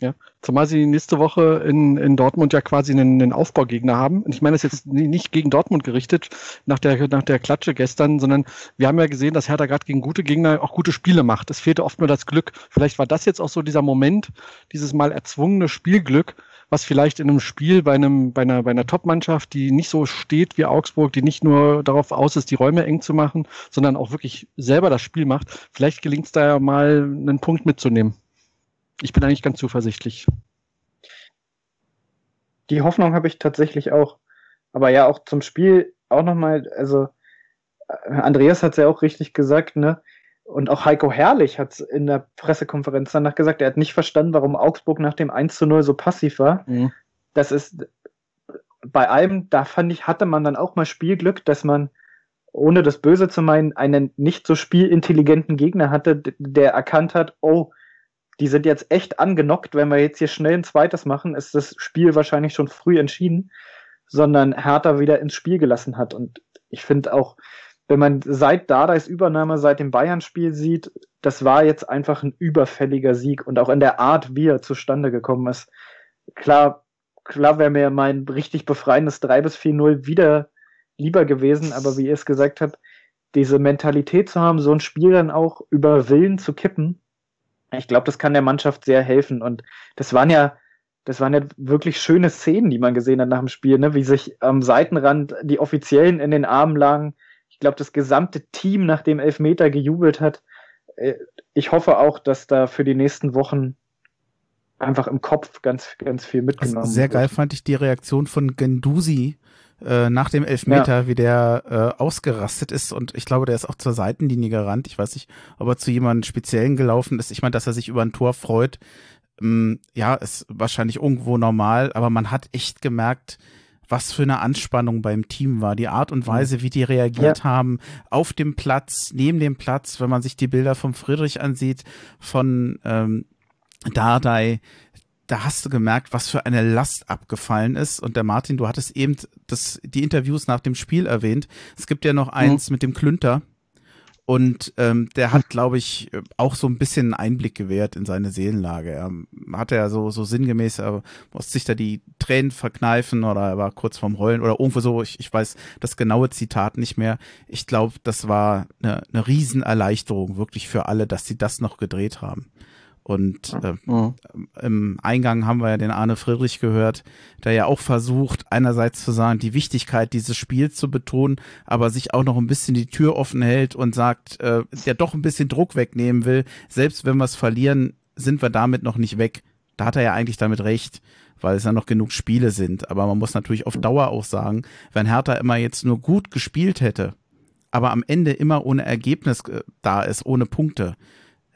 Ja, zumal sie nächste Woche in, in Dortmund ja quasi einen, einen Aufbaugegner haben. Und ich meine das jetzt nicht gegen Dortmund gerichtet, nach der, nach der Klatsche gestern, sondern wir haben ja gesehen, dass Hertha gerade gegen gute Gegner auch gute Spiele macht. Es fehlte oft nur das Glück. Vielleicht war das jetzt auch so dieser Moment, dieses mal erzwungene Spielglück, was vielleicht in einem Spiel bei einem, bei einer, bei einer Top-Mannschaft, die nicht so steht wie Augsburg, die nicht nur darauf aus ist, die Räume eng zu machen, sondern auch wirklich selber das Spiel macht, vielleicht gelingt es da ja mal einen Punkt mitzunehmen. Ich bin eigentlich ganz zuversichtlich. die Hoffnung habe ich tatsächlich auch. Aber ja, auch zum Spiel auch nochmal, also äh, Andreas hat es ja auch richtig gesagt, ne? Und auch Heiko Herrlich hat in der Pressekonferenz danach gesagt, er hat nicht verstanden, warum Augsburg nach dem 1 zu 0 so passiv war. Mhm. Das ist bei allem, da fand ich, hatte man dann auch mal Spielglück, dass man, ohne das Böse zu meinen, einen nicht so spielintelligenten Gegner hatte, der erkannt hat, oh, die sind jetzt echt angenockt, wenn wir jetzt hier schnell ein zweites machen, ist das Spiel wahrscheinlich schon früh entschieden, sondern Hertha wieder ins Spiel gelassen hat. Und ich finde auch, wenn man seit Dardais Übernahme, seit dem Bayern-Spiel sieht, das war jetzt einfach ein überfälliger Sieg und auch in der Art, wie er zustande gekommen ist. Klar, klar wäre mir mein richtig befreiendes 3 bis 4-0 wieder lieber gewesen, aber wie ihr es gesagt habt, diese Mentalität zu haben, so ein Spiel dann auch über Willen zu kippen, ich glaube, das kann der Mannschaft sehr helfen. Und das waren ja, das waren ja wirklich schöne Szenen, die man gesehen hat nach dem Spiel, ne? wie sich am Seitenrand die Offiziellen in den Armen lagen. Ich glaube, das gesamte Team nach dem Elfmeter gejubelt hat. Äh, ich hoffe auch, dass da für die nächsten Wochen einfach im Kopf ganz, ganz viel mitgenommen also Sehr wird. geil fand ich die Reaktion von Gendusi, äh, nach dem Elfmeter, ja. wie der äh, ausgerastet ist und ich glaube, der ist auch zur Seitenlinie gerannt. Ich weiß nicht, ob er zu jemandem Speziellen gelaufen ist. Ich meine, dass er sich über ein Tor freut, ähm, ja, ist wahrscheinlich irgendwo normal, aber man hat echt gemerkt, was für eine Anspannung beim Team war. Die Art und mhm. Weise, wie die reagiert ja. haben, auf dem Platz, neben dem Platz, wenn man sich die Bilder von Friedrich ansieht, von ähm, Dardai, da hast du gemerkt, was für eine Last abgefallen ist. Und der Martin, du hattest eben das, die Interviews nach dem Spiel erwähnt. Es gibt ja noch eins mhm. mit dem Klünter. Und ähm, der hat, glaube ich, auch so ein bisschen einen Einblick gewährt in seine Seelenlage. Er hatte ja so, so sinngemäß, er musste sich da die Tränen verkneifen oder er war kurz vorm Heulen oder irgendwo so. Ich, ich weiß das genaue Zitat nicht mehr. Ich glaube, das war eine, eine Riesenerleichterung wirklich für alle, dass sie das noch gedreht haben. Und äh, mhm. im Eingang haben wir ja den Arne Friedrich gehört, der ja auch versucht, einerseits zu sagen, die Wichtigkeit dieses Spiels zu betonen, aber sich auch noch ein bisschen die Tür offen hält und sagt, äh, der doch ein bisschen Druck wegnehmen will. Selbst wenn wir es verlieren, sind wir damit noch nicht weg. Da hat er ja eigentlich damit recht, weil es ja noch genug Spiele sind. Aber man muss natürlich auf Dauer auch sagen, wenn Hertha immer jetzt nur gut gespielt hätte, aber am Ende immer ohne Ergebnis äh, da ist, ohne Punkte,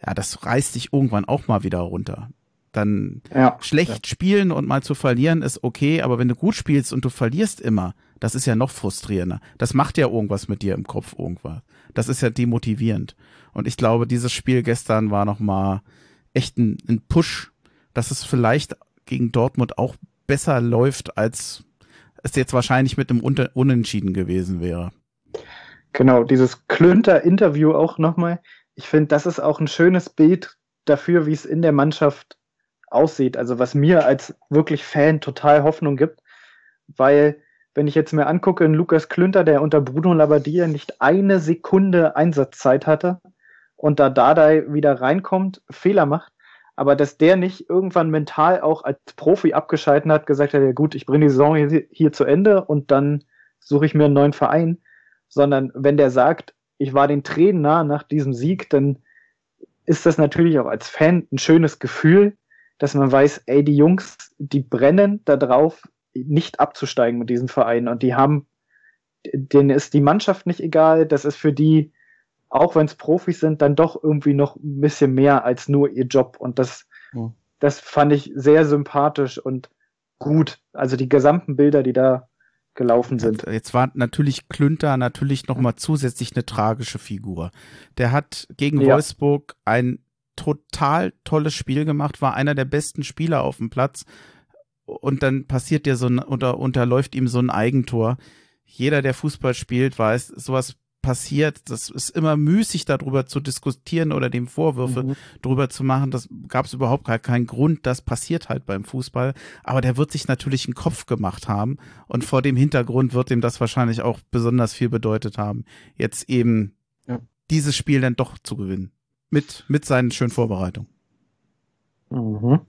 ja, das reißt dich irgendwann auch mal wieder runter. Dann ja, schlecht ja. spielen und mal zu verlieren ist okay, aber wenn du gut spielst und du verlierst immer, das ist ja noch frustrierender. Das macht ja irgendwas mit dir im Kopf irgendwas. Das ist ja demotivierend. Und ich glaube, dieses Spiel gestern war noch mal echt ein, ein Push, dass es vielleicht gegen Dortmund auch besser läuft, als es jetzt wahrscheinlich mit einem Unentschieden gewesen wäre. Genau, dieses Klünter-Interview auch nochmal ich finde, das ist auch ein schönes Bild dafür, wie es in der Mannschaft aussieht. Also was mir als wirklich Fan total Hoffnung gibt, weil wenn ich jetzt mir angucke, in Lukas Klünter, der unter Bruno Labbadia nicht eine Sekunde Einsatzzeit hatte und da Dardai wieder reinkommt, Fehler macht, aber dass der nicht irgendwann mental auch als Profi abgeschalten hat, gesagt hat, ja gut, ich bringe die Saison hier, hier zu Ende und dann suche ich mir einen neuen Verein, sondern wenn der sagt, ich war den Tränen nah nach diesem Sieg, dann ist das natürlich auch als Fan ein schönes Gefühl, dass man weiß, ey, die Jungs, die brennen darauf, nicht abzusteigen mit diesem Verein und die haben, denen ist die Mannschaft nicht egal, das ist für die, auch wenn es Profis sind, dann doch irgendwie noch ein bisschen mehr als nur ihr Job und das, mhm. das fand ich sehr sympathisch und gut. Also die gesamten Bilder, die da gelaufen sind. Jetzt war natürlich Klünter natürlich nochmal zusätzlich eine tragische Figur. Der hat gegen ja. Wolfsburg ein total tolles Spiel gemacht, war einer der besten Spieler auf dem Platz und dann passiert dir so ein, unter, unterläuft ihm so ein Eigentor. Jeder, der Fußball spielt, weiß, sowas passiert. Das ist immer müßig, darüber zu diskutieren oder dem Vorwürfe mhm. drüber zu machen. Das gab es überhaupt gar keinen Grund. Das passiert halt beim Fußball. Aber der wird sich natürlich einen Kopf gemacht haben. Und vor dem Hintergrund wird ihm das wahrscheinlich auch besonders viel bedeutet haben, jetzt eben ja. dieses Spiel dann doch zu gewinnen. Mit, mit seinen schönen Vorbereitungen. Mhm.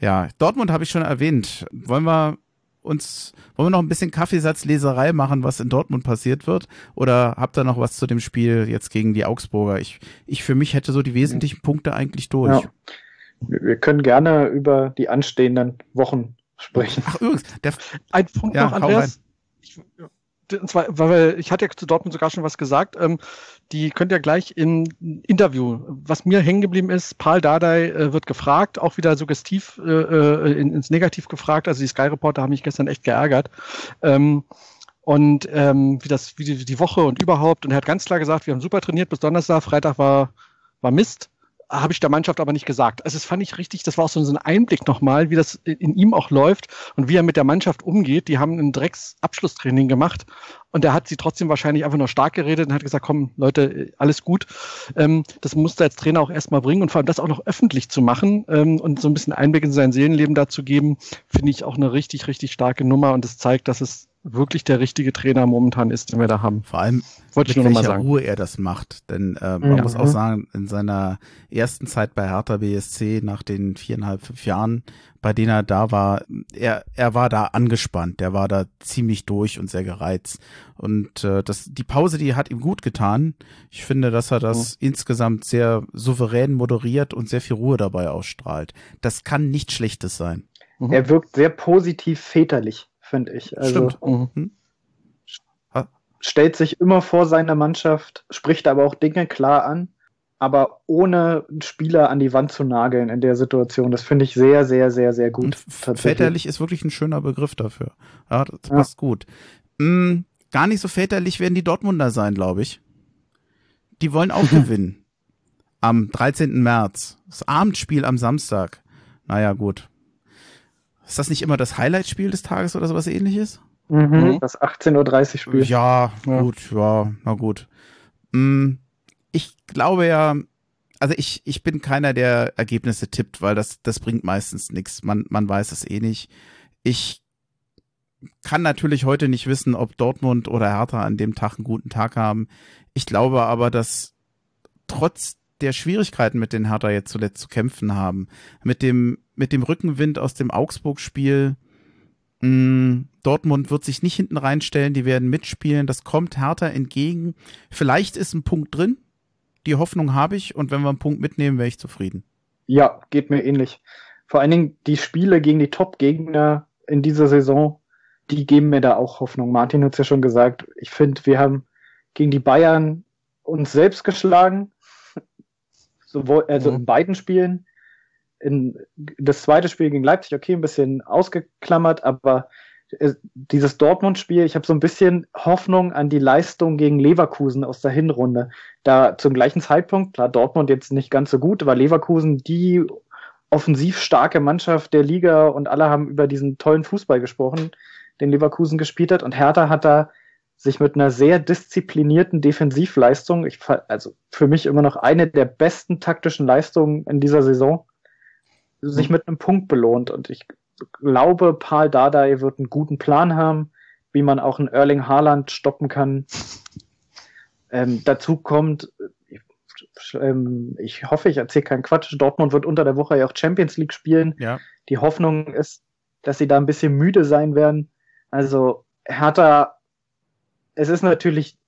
Ja, Dortmund habe ich schon erwähnt. Wollen wir uns, wollen wir noch ein bisschen Kaffeesatzleserei machen, was in Dortmund passiert wird? Oder habt ihr noch was zu dem Spiel jetzt gegen die Augsburger? Ich, ich für mich hätte so die wesentlichen Punkte eigentlich durch. Ja. Wir können gerne über die anstehenden Wochen sprechen. Ach übrigens, der, ein Punkt ja, noch, Andreas. Ich, und zwar, weil ich hatte ja zu Dortmund sogar schon was gesagt. Ähm, die könnt ihr gleich in Interview. Was mir hängen geblieben ist, Paul Dardai äh, wird gefragt, auch wieder suggestiv äh, äh, in, ins Negativ gefragt. Also die Sky Reporter haben mich gestern echt geärgert. Ähm, und ähm, wie das, wie die, die Woche und überhaupt. Und er hat ganz klar gesagt, wir haben super trainiert bis Donnerstag, Freitag war, war Mist habe ich der Mannschaft aber nicht gesagt. Also das fand ich richtig, das war auch so ein Einblick nochmal, wie das in ihm auch läuft und wie er mit der Mannschaft umgeht. Die haben ein Drecks-Abschlusstraining gemacht und er hat sie trotzdem wahrscheinlich einfach nur stark geredet und hat gesagt, komm Leute, alles gut. Ähm, das musste als Trainer auch erstmal bringen und vor allem das auch noch öffentlich zu machen ähm, und so ein bisschen Einblick in sein Seelenleben dazu geben, finde ich auch eine richtig, richtig starke Nummer und es zeigt, dass es wirklich der richtige Trainer momentan ist, den wir da haben. Vor allem, Wollte ich nur mit welcher sagen. Ruhe er das macht. Denn äh, man ja. muss auch sagen, in seiner ersten Zeit bei Hertha BSC nach den viereinhalb, fünf Jahren, bei denen er da war, er, er war da angespannt, der war da ziemlich durch und sehr gereizt. Und äh, das, die Pause, die hat ihm gut getan. Ich finde, dass er das mhm. insgesamt sehr souverän moderiert und sehr viel Ruhe dabei ausstrahlt. Das kann nichts Schlechtes sein. Mhm. Er wirkt sehr positiv väterlich finde ich. Also, Stimmt. Mhm. Stellt sich immer vor seiner Mannschaft, spricht aber auch Dinge klar an, aber ohne einen Spieler an die Wand zu nageln in der Situation. Das finde ich sehr, sehr, sehr, sehr gut. Väterlich ist wirklich ein schöner Begriff dafür. Ja, das ja. passt gut. Mhm, gar nicht so väterlich werden die Dortmunder sein, glaube ich. Die wollen auch gewinnen. Am 13. März. Das Abendspiel am Samstag. Naja, gut. Ist das nicht immer das Highlight-Spiel des Tages oder sowas ähnliches? Mhm, mhm. Das 18.30 Uhr Spiel. Ja, ja, gut, ja, na gut. Mm, ich glaube ja, also ich, ich bin keiner, der Ergebnisse tippt, weil das, das bringt meistens nichts. Man, man weiß es eh nicht. Ich kann natürlich heute nicht wissen, ob Dortmund oder Hertha an dem Tag einen guten Tag haben. Ich glaube aber, dass trotz der Schwierigkeiten, mit denen Hertha jetzt zuletzt zu kämpfen haben, mit dem, mit dem Rückenwind aus dem Augsburg-Spiel, mm, Dortmund wird sich nicht hinten reinstellen, die werden mitspielen, das kommt Hertha entgegen. Vielleicht ist ein Punkt drin, die Hoffnung habe ich und wenn wir einen Punkt mitnehmen, wäre ich zufrieden. Ja, geht mir ähnlich. Vor allen Dingen die Spiele gegen die Top-Gegner in dieser Saison, die geben mir da auch Hoffnung. Martin hat es ja schon gesagt, ich finde, wir haben gegen die Bayern uns selbst geschlagen, sowohl, also mhm. in beiden Spielen. In, das zweite Spiel gegen Leipzig, okay, ein bisschen ausgeklammert, aber äh, dieses Dortmund-Spiel, ich habe so ein bisschen Hoffnung an die Leistung gegen Leverkusen aus der Hinrunde. Da zum gleichen Zeitpunkt, klar, Dortmund jetzt nicht ganz so gut, aber Leverkusen die offensiv starke Mannschaft der Liga und alle haben über diesen tollen Fußball gesprochen, den Leverkusen gespielt hat. Und Hertha hat da sich mit einer sehr disziplinierten Defensivleistung, ich, also für mich immer noch eine der besten taktischen Leistungen in dieser Saison, sich mit einem Punkt belohnt. Und ich glaube, Paul Dardai wird einen guten Plan haben, wie man auch einen Erling Haaland stoppen kann. Ähm, dazu kommt, ich, ähm, ich hoffe, ich erzähle keinen Quatsch, Dortmund wird unter der Woche ja auch Champions League spielen. Ja. Die Hoffnung ist, dass sie da ein bisschen müde sein werden. Also Hertha es ist natürlich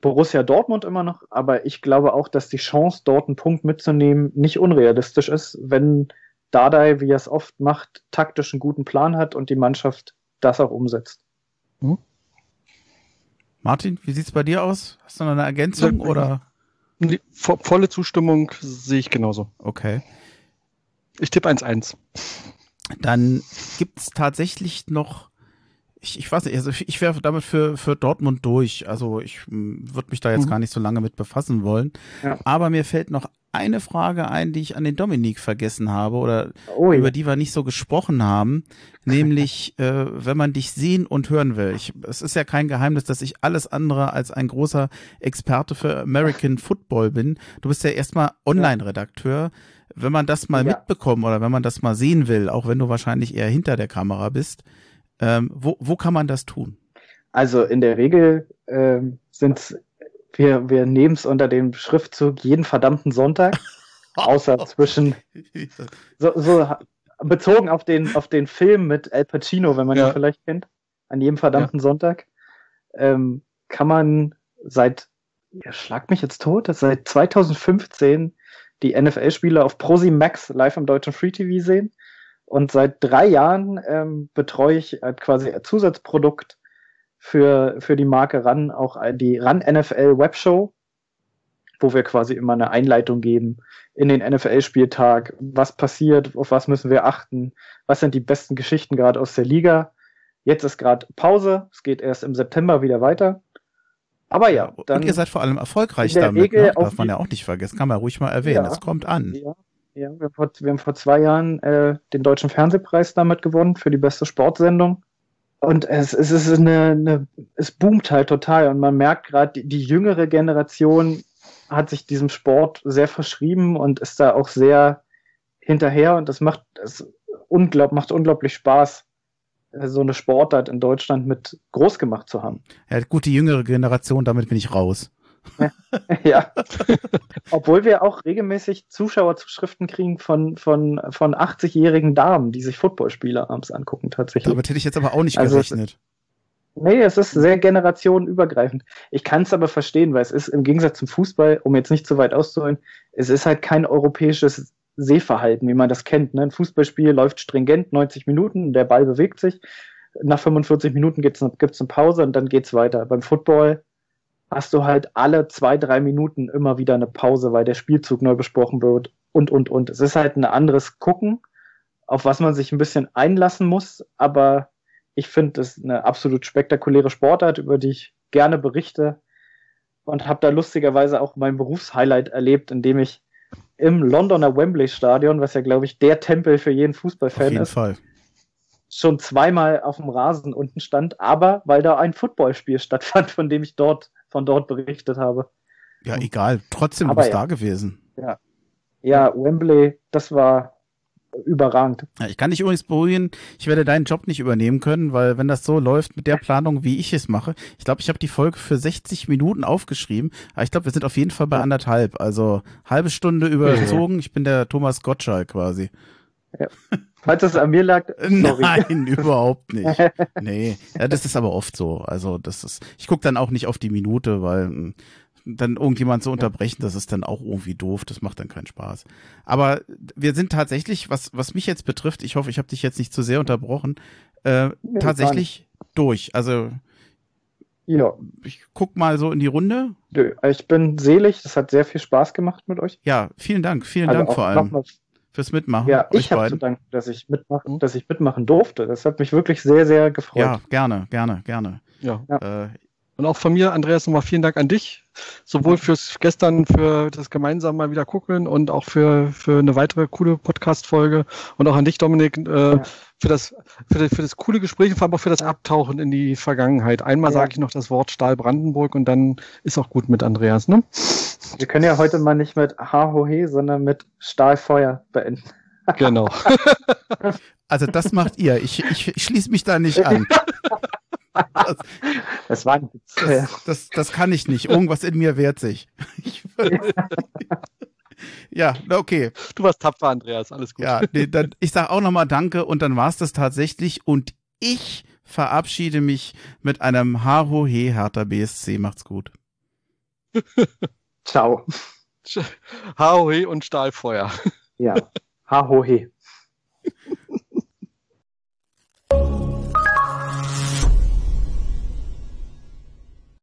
Borussia Dortmund immer noch, aber ich glaube auch, dass die Chance, dort einen Punkt mitzunehmen, nicht unrealistisch ist, wenn Dardai, wie er es oft macht, taktisch einen guten Plan hat und die Mannschaft das auch umsetzt. Hm? Martin, wie sieht's bei dir aus? Hast du noch eine Ergänzung oder? Die volle Zustimmung sehe ich genauso. Okay. Ich tippe 1-1. Dann gibt's tatsächlich noch ich, ich weiß nicht, also ich wäre damit für, für Dortmund durch. Also ich würde mich da jetzt mhm. gar nicht so lange mit befassen wollen. Ja. Aber mir fällt noch eine Frage ein, die ich an den Dominik vergessen habe oder oh, ja. über die wir nicht so gesprochen haben, nämlich äh, wenn man dich sehen und hören will. Ich, es ist ja kein Geheimnis, dass ich alles andere als ein großer Experte für American Football bin. Du bist ja erstmal Online-Redakteur. Wenn man das mal ja. mitbekommen oder wenn man das mal sehen will, auch wenn du wahrscheinlich eher hinter der Kamera bist, ähm, wo, wo kann man das tun? Also in der Regel ähm, sind wir, wir nehmen es unter dem Schriftzug jeden verdammten Sonntag, außer zwischen so, so bezogen auf den, auf den Film mit Al Pacino, wenn man ja. ihn vielleicht kennt, an jedem verdammten ja. Sonntag, ähm, kann man seit, ja, schlag mich jetzt tot, seit 2015 die NFL-Spiele auf Prosi Max live im deutschen Free TV sehen. Und seit drei Jahren ähm, betreue ich äh, quasi ein Zusatzprodukt für, für die Marke RAN, auch die RAN NFL Webshow, wo wir quasi immer eine Einleitung geben in den NFL-Spieltag. Was passiert, auf was müssen wir achten, was sind die besten Geschichten gerade aus der Liga. Jetzt ist gerade Pause, es geht erst im September wieder weiter. Aber ja, dann. Und ihr seid vor allem erfolgreich damit, ne? darf man ja auch nicht vergessen, kann man ruhig mal erwähnen, es kommt an. Ja, ja wir, haben vor, wir haben vor zwei Jahren äh, den Deutschen Fernsehpreis damit gewonnen für die beste Sportsendung. Und es, es ist eine, eine, es boomt halt total und man merkt gerade, die, die jüngere Generation hat sich diesem Sport sehr verschrieben und ist da auch sehr hinterher und das macht es unglaub, macht unglaublich Spaß, äh, so eine Sportart in Deutschland mit groß gemacht zu haben. Ja, gut, die jüngere Generation, damit bin ich raus. ja. Obwohl wir auch regelmäßig Zuschauerzuschriften kriegen von, von, von 80-jährigen Damen, die sich Footballspiele abends angucken, tatsächlich. Damit hätte ich jetzt aber auch nicht also gerechnet. Nee, es ist sehr generationenübergreifend. Ich kann es aber verstehen, weil es ist im Gegensatz zum Fußball, um jetzt nicht zu weit auszuholen, es ist halt kein europäisches Sehverhalten, wie man das kennt. Ne? Ein Fußballspiel läuft stringent 90 Minuten, der Ball bewegt sich. Nach 45 Minuten gibt es eine Pause und dann geht es weiter. Beim Football hast du halt alle zwei, drei Minuten immer wieder eine Pause, weil der Spielzug neu besprochen wird und, und, und. Es ist halt ein anderes Gucken, auf was man sich ein bisschen einlassen muss, aber ich finde es eine absolut spektakuläre Sportart, über die ich gerne berichte und habe da lustigerweise auch mein Berufshighlight erlebt, indem ich im Londoner Wembley Stadion, was ja glaube ich der Tempel für jeden Fußballfan ist. Auf jeden ist, Fall. schon zweimal auf dem Rasen unten stand, aber weil da ein Footballspiel stattfand, von dem ich dort von dort berichtet habe. Ja, egal. Trotzdem, du bist ja. da gewesen. Ja. Ja, Wembley, das war überragend. Ja, ich kann dich übrigens beruhigen, ich werde deinen Job nicht übernehmen können, weil wenn das so läuft mit der Planung, wie ich es mache, ich glaube, ich habe die Folge für 60 Minuten aufgeschrieben, aber ich glaube, wir sind auf jeden Fall bei anderthalb, also halbe Stunde überzogen. Ich bin der Thomas Gottschalk quasi. Ja. Falls es an mir lag. Sorry. Nein, überhaupt nicht. Nee, ja, das ist aber oft so. Also das ist, ich gucke dann auch nicht auf die Minute, weil hm, dann irgendjemand zu unterbrechen, das ist dann auch irgendwie doof, das macht dann keinen Spaß. Aber wir sind tatsächlich, was, was mich jetzt betrifft, ich hoffe, ich habe dich jetzt nicht zu sehr unterbrochen, äh, nee, tatsächlich durch. Also ja. ich guck mal so in die Runde. Ich bin selig, das hat sehr viel Spaß gemacht mit euch. Ja, vielen Dank, vielen also Dank vor allem fürs Mitmachen. Ja, ich habe zu danken, dass ich mitmachen, dass ich mitmachen durfte. Das hat mich wirklich sehr, sehr gefreut. Ja, gerne, gerne, gerne. Ja. ja. Äh, und auch von mir, Andreas, nochmal vielen Dank an dich. Sowohl fürs gestern, für das gemeinsam mal wieder gucken und auch für, für eine weitere coole Podcast-Folge. Und auch an dich, Dominik, äh, ja. für, das, für, das, für das coole Gespräch und vor allem auch für das Abtauchen in die Vergangenheit. Einmal ja. sage ich noch das Wort Stahl Brandenburg und dann ist auch gut mit Andreas, ne? Wir können ja heute mal nicht mit Ha-Ho-He, sondern mit Stahlfeuer beenden. Genau. Also das macht ihr. Ich, ich, ich schließe mich da nicht an. Das, das war ein Witz. Das, das, das, kann ich nicht. Irgendwas in mir wehrt sich. ja, okay. Du warst tapfer, Andreas. Alles gut. Ja, nee, dann, ich sage auch nochmal Danke und dann war es das tatsächlich. Und ich verabschiede mich mit einem Haho-He Hertha BSC. Macht's gut. Ciao. Haohe und Stahlfeuer. Ja, Haohe.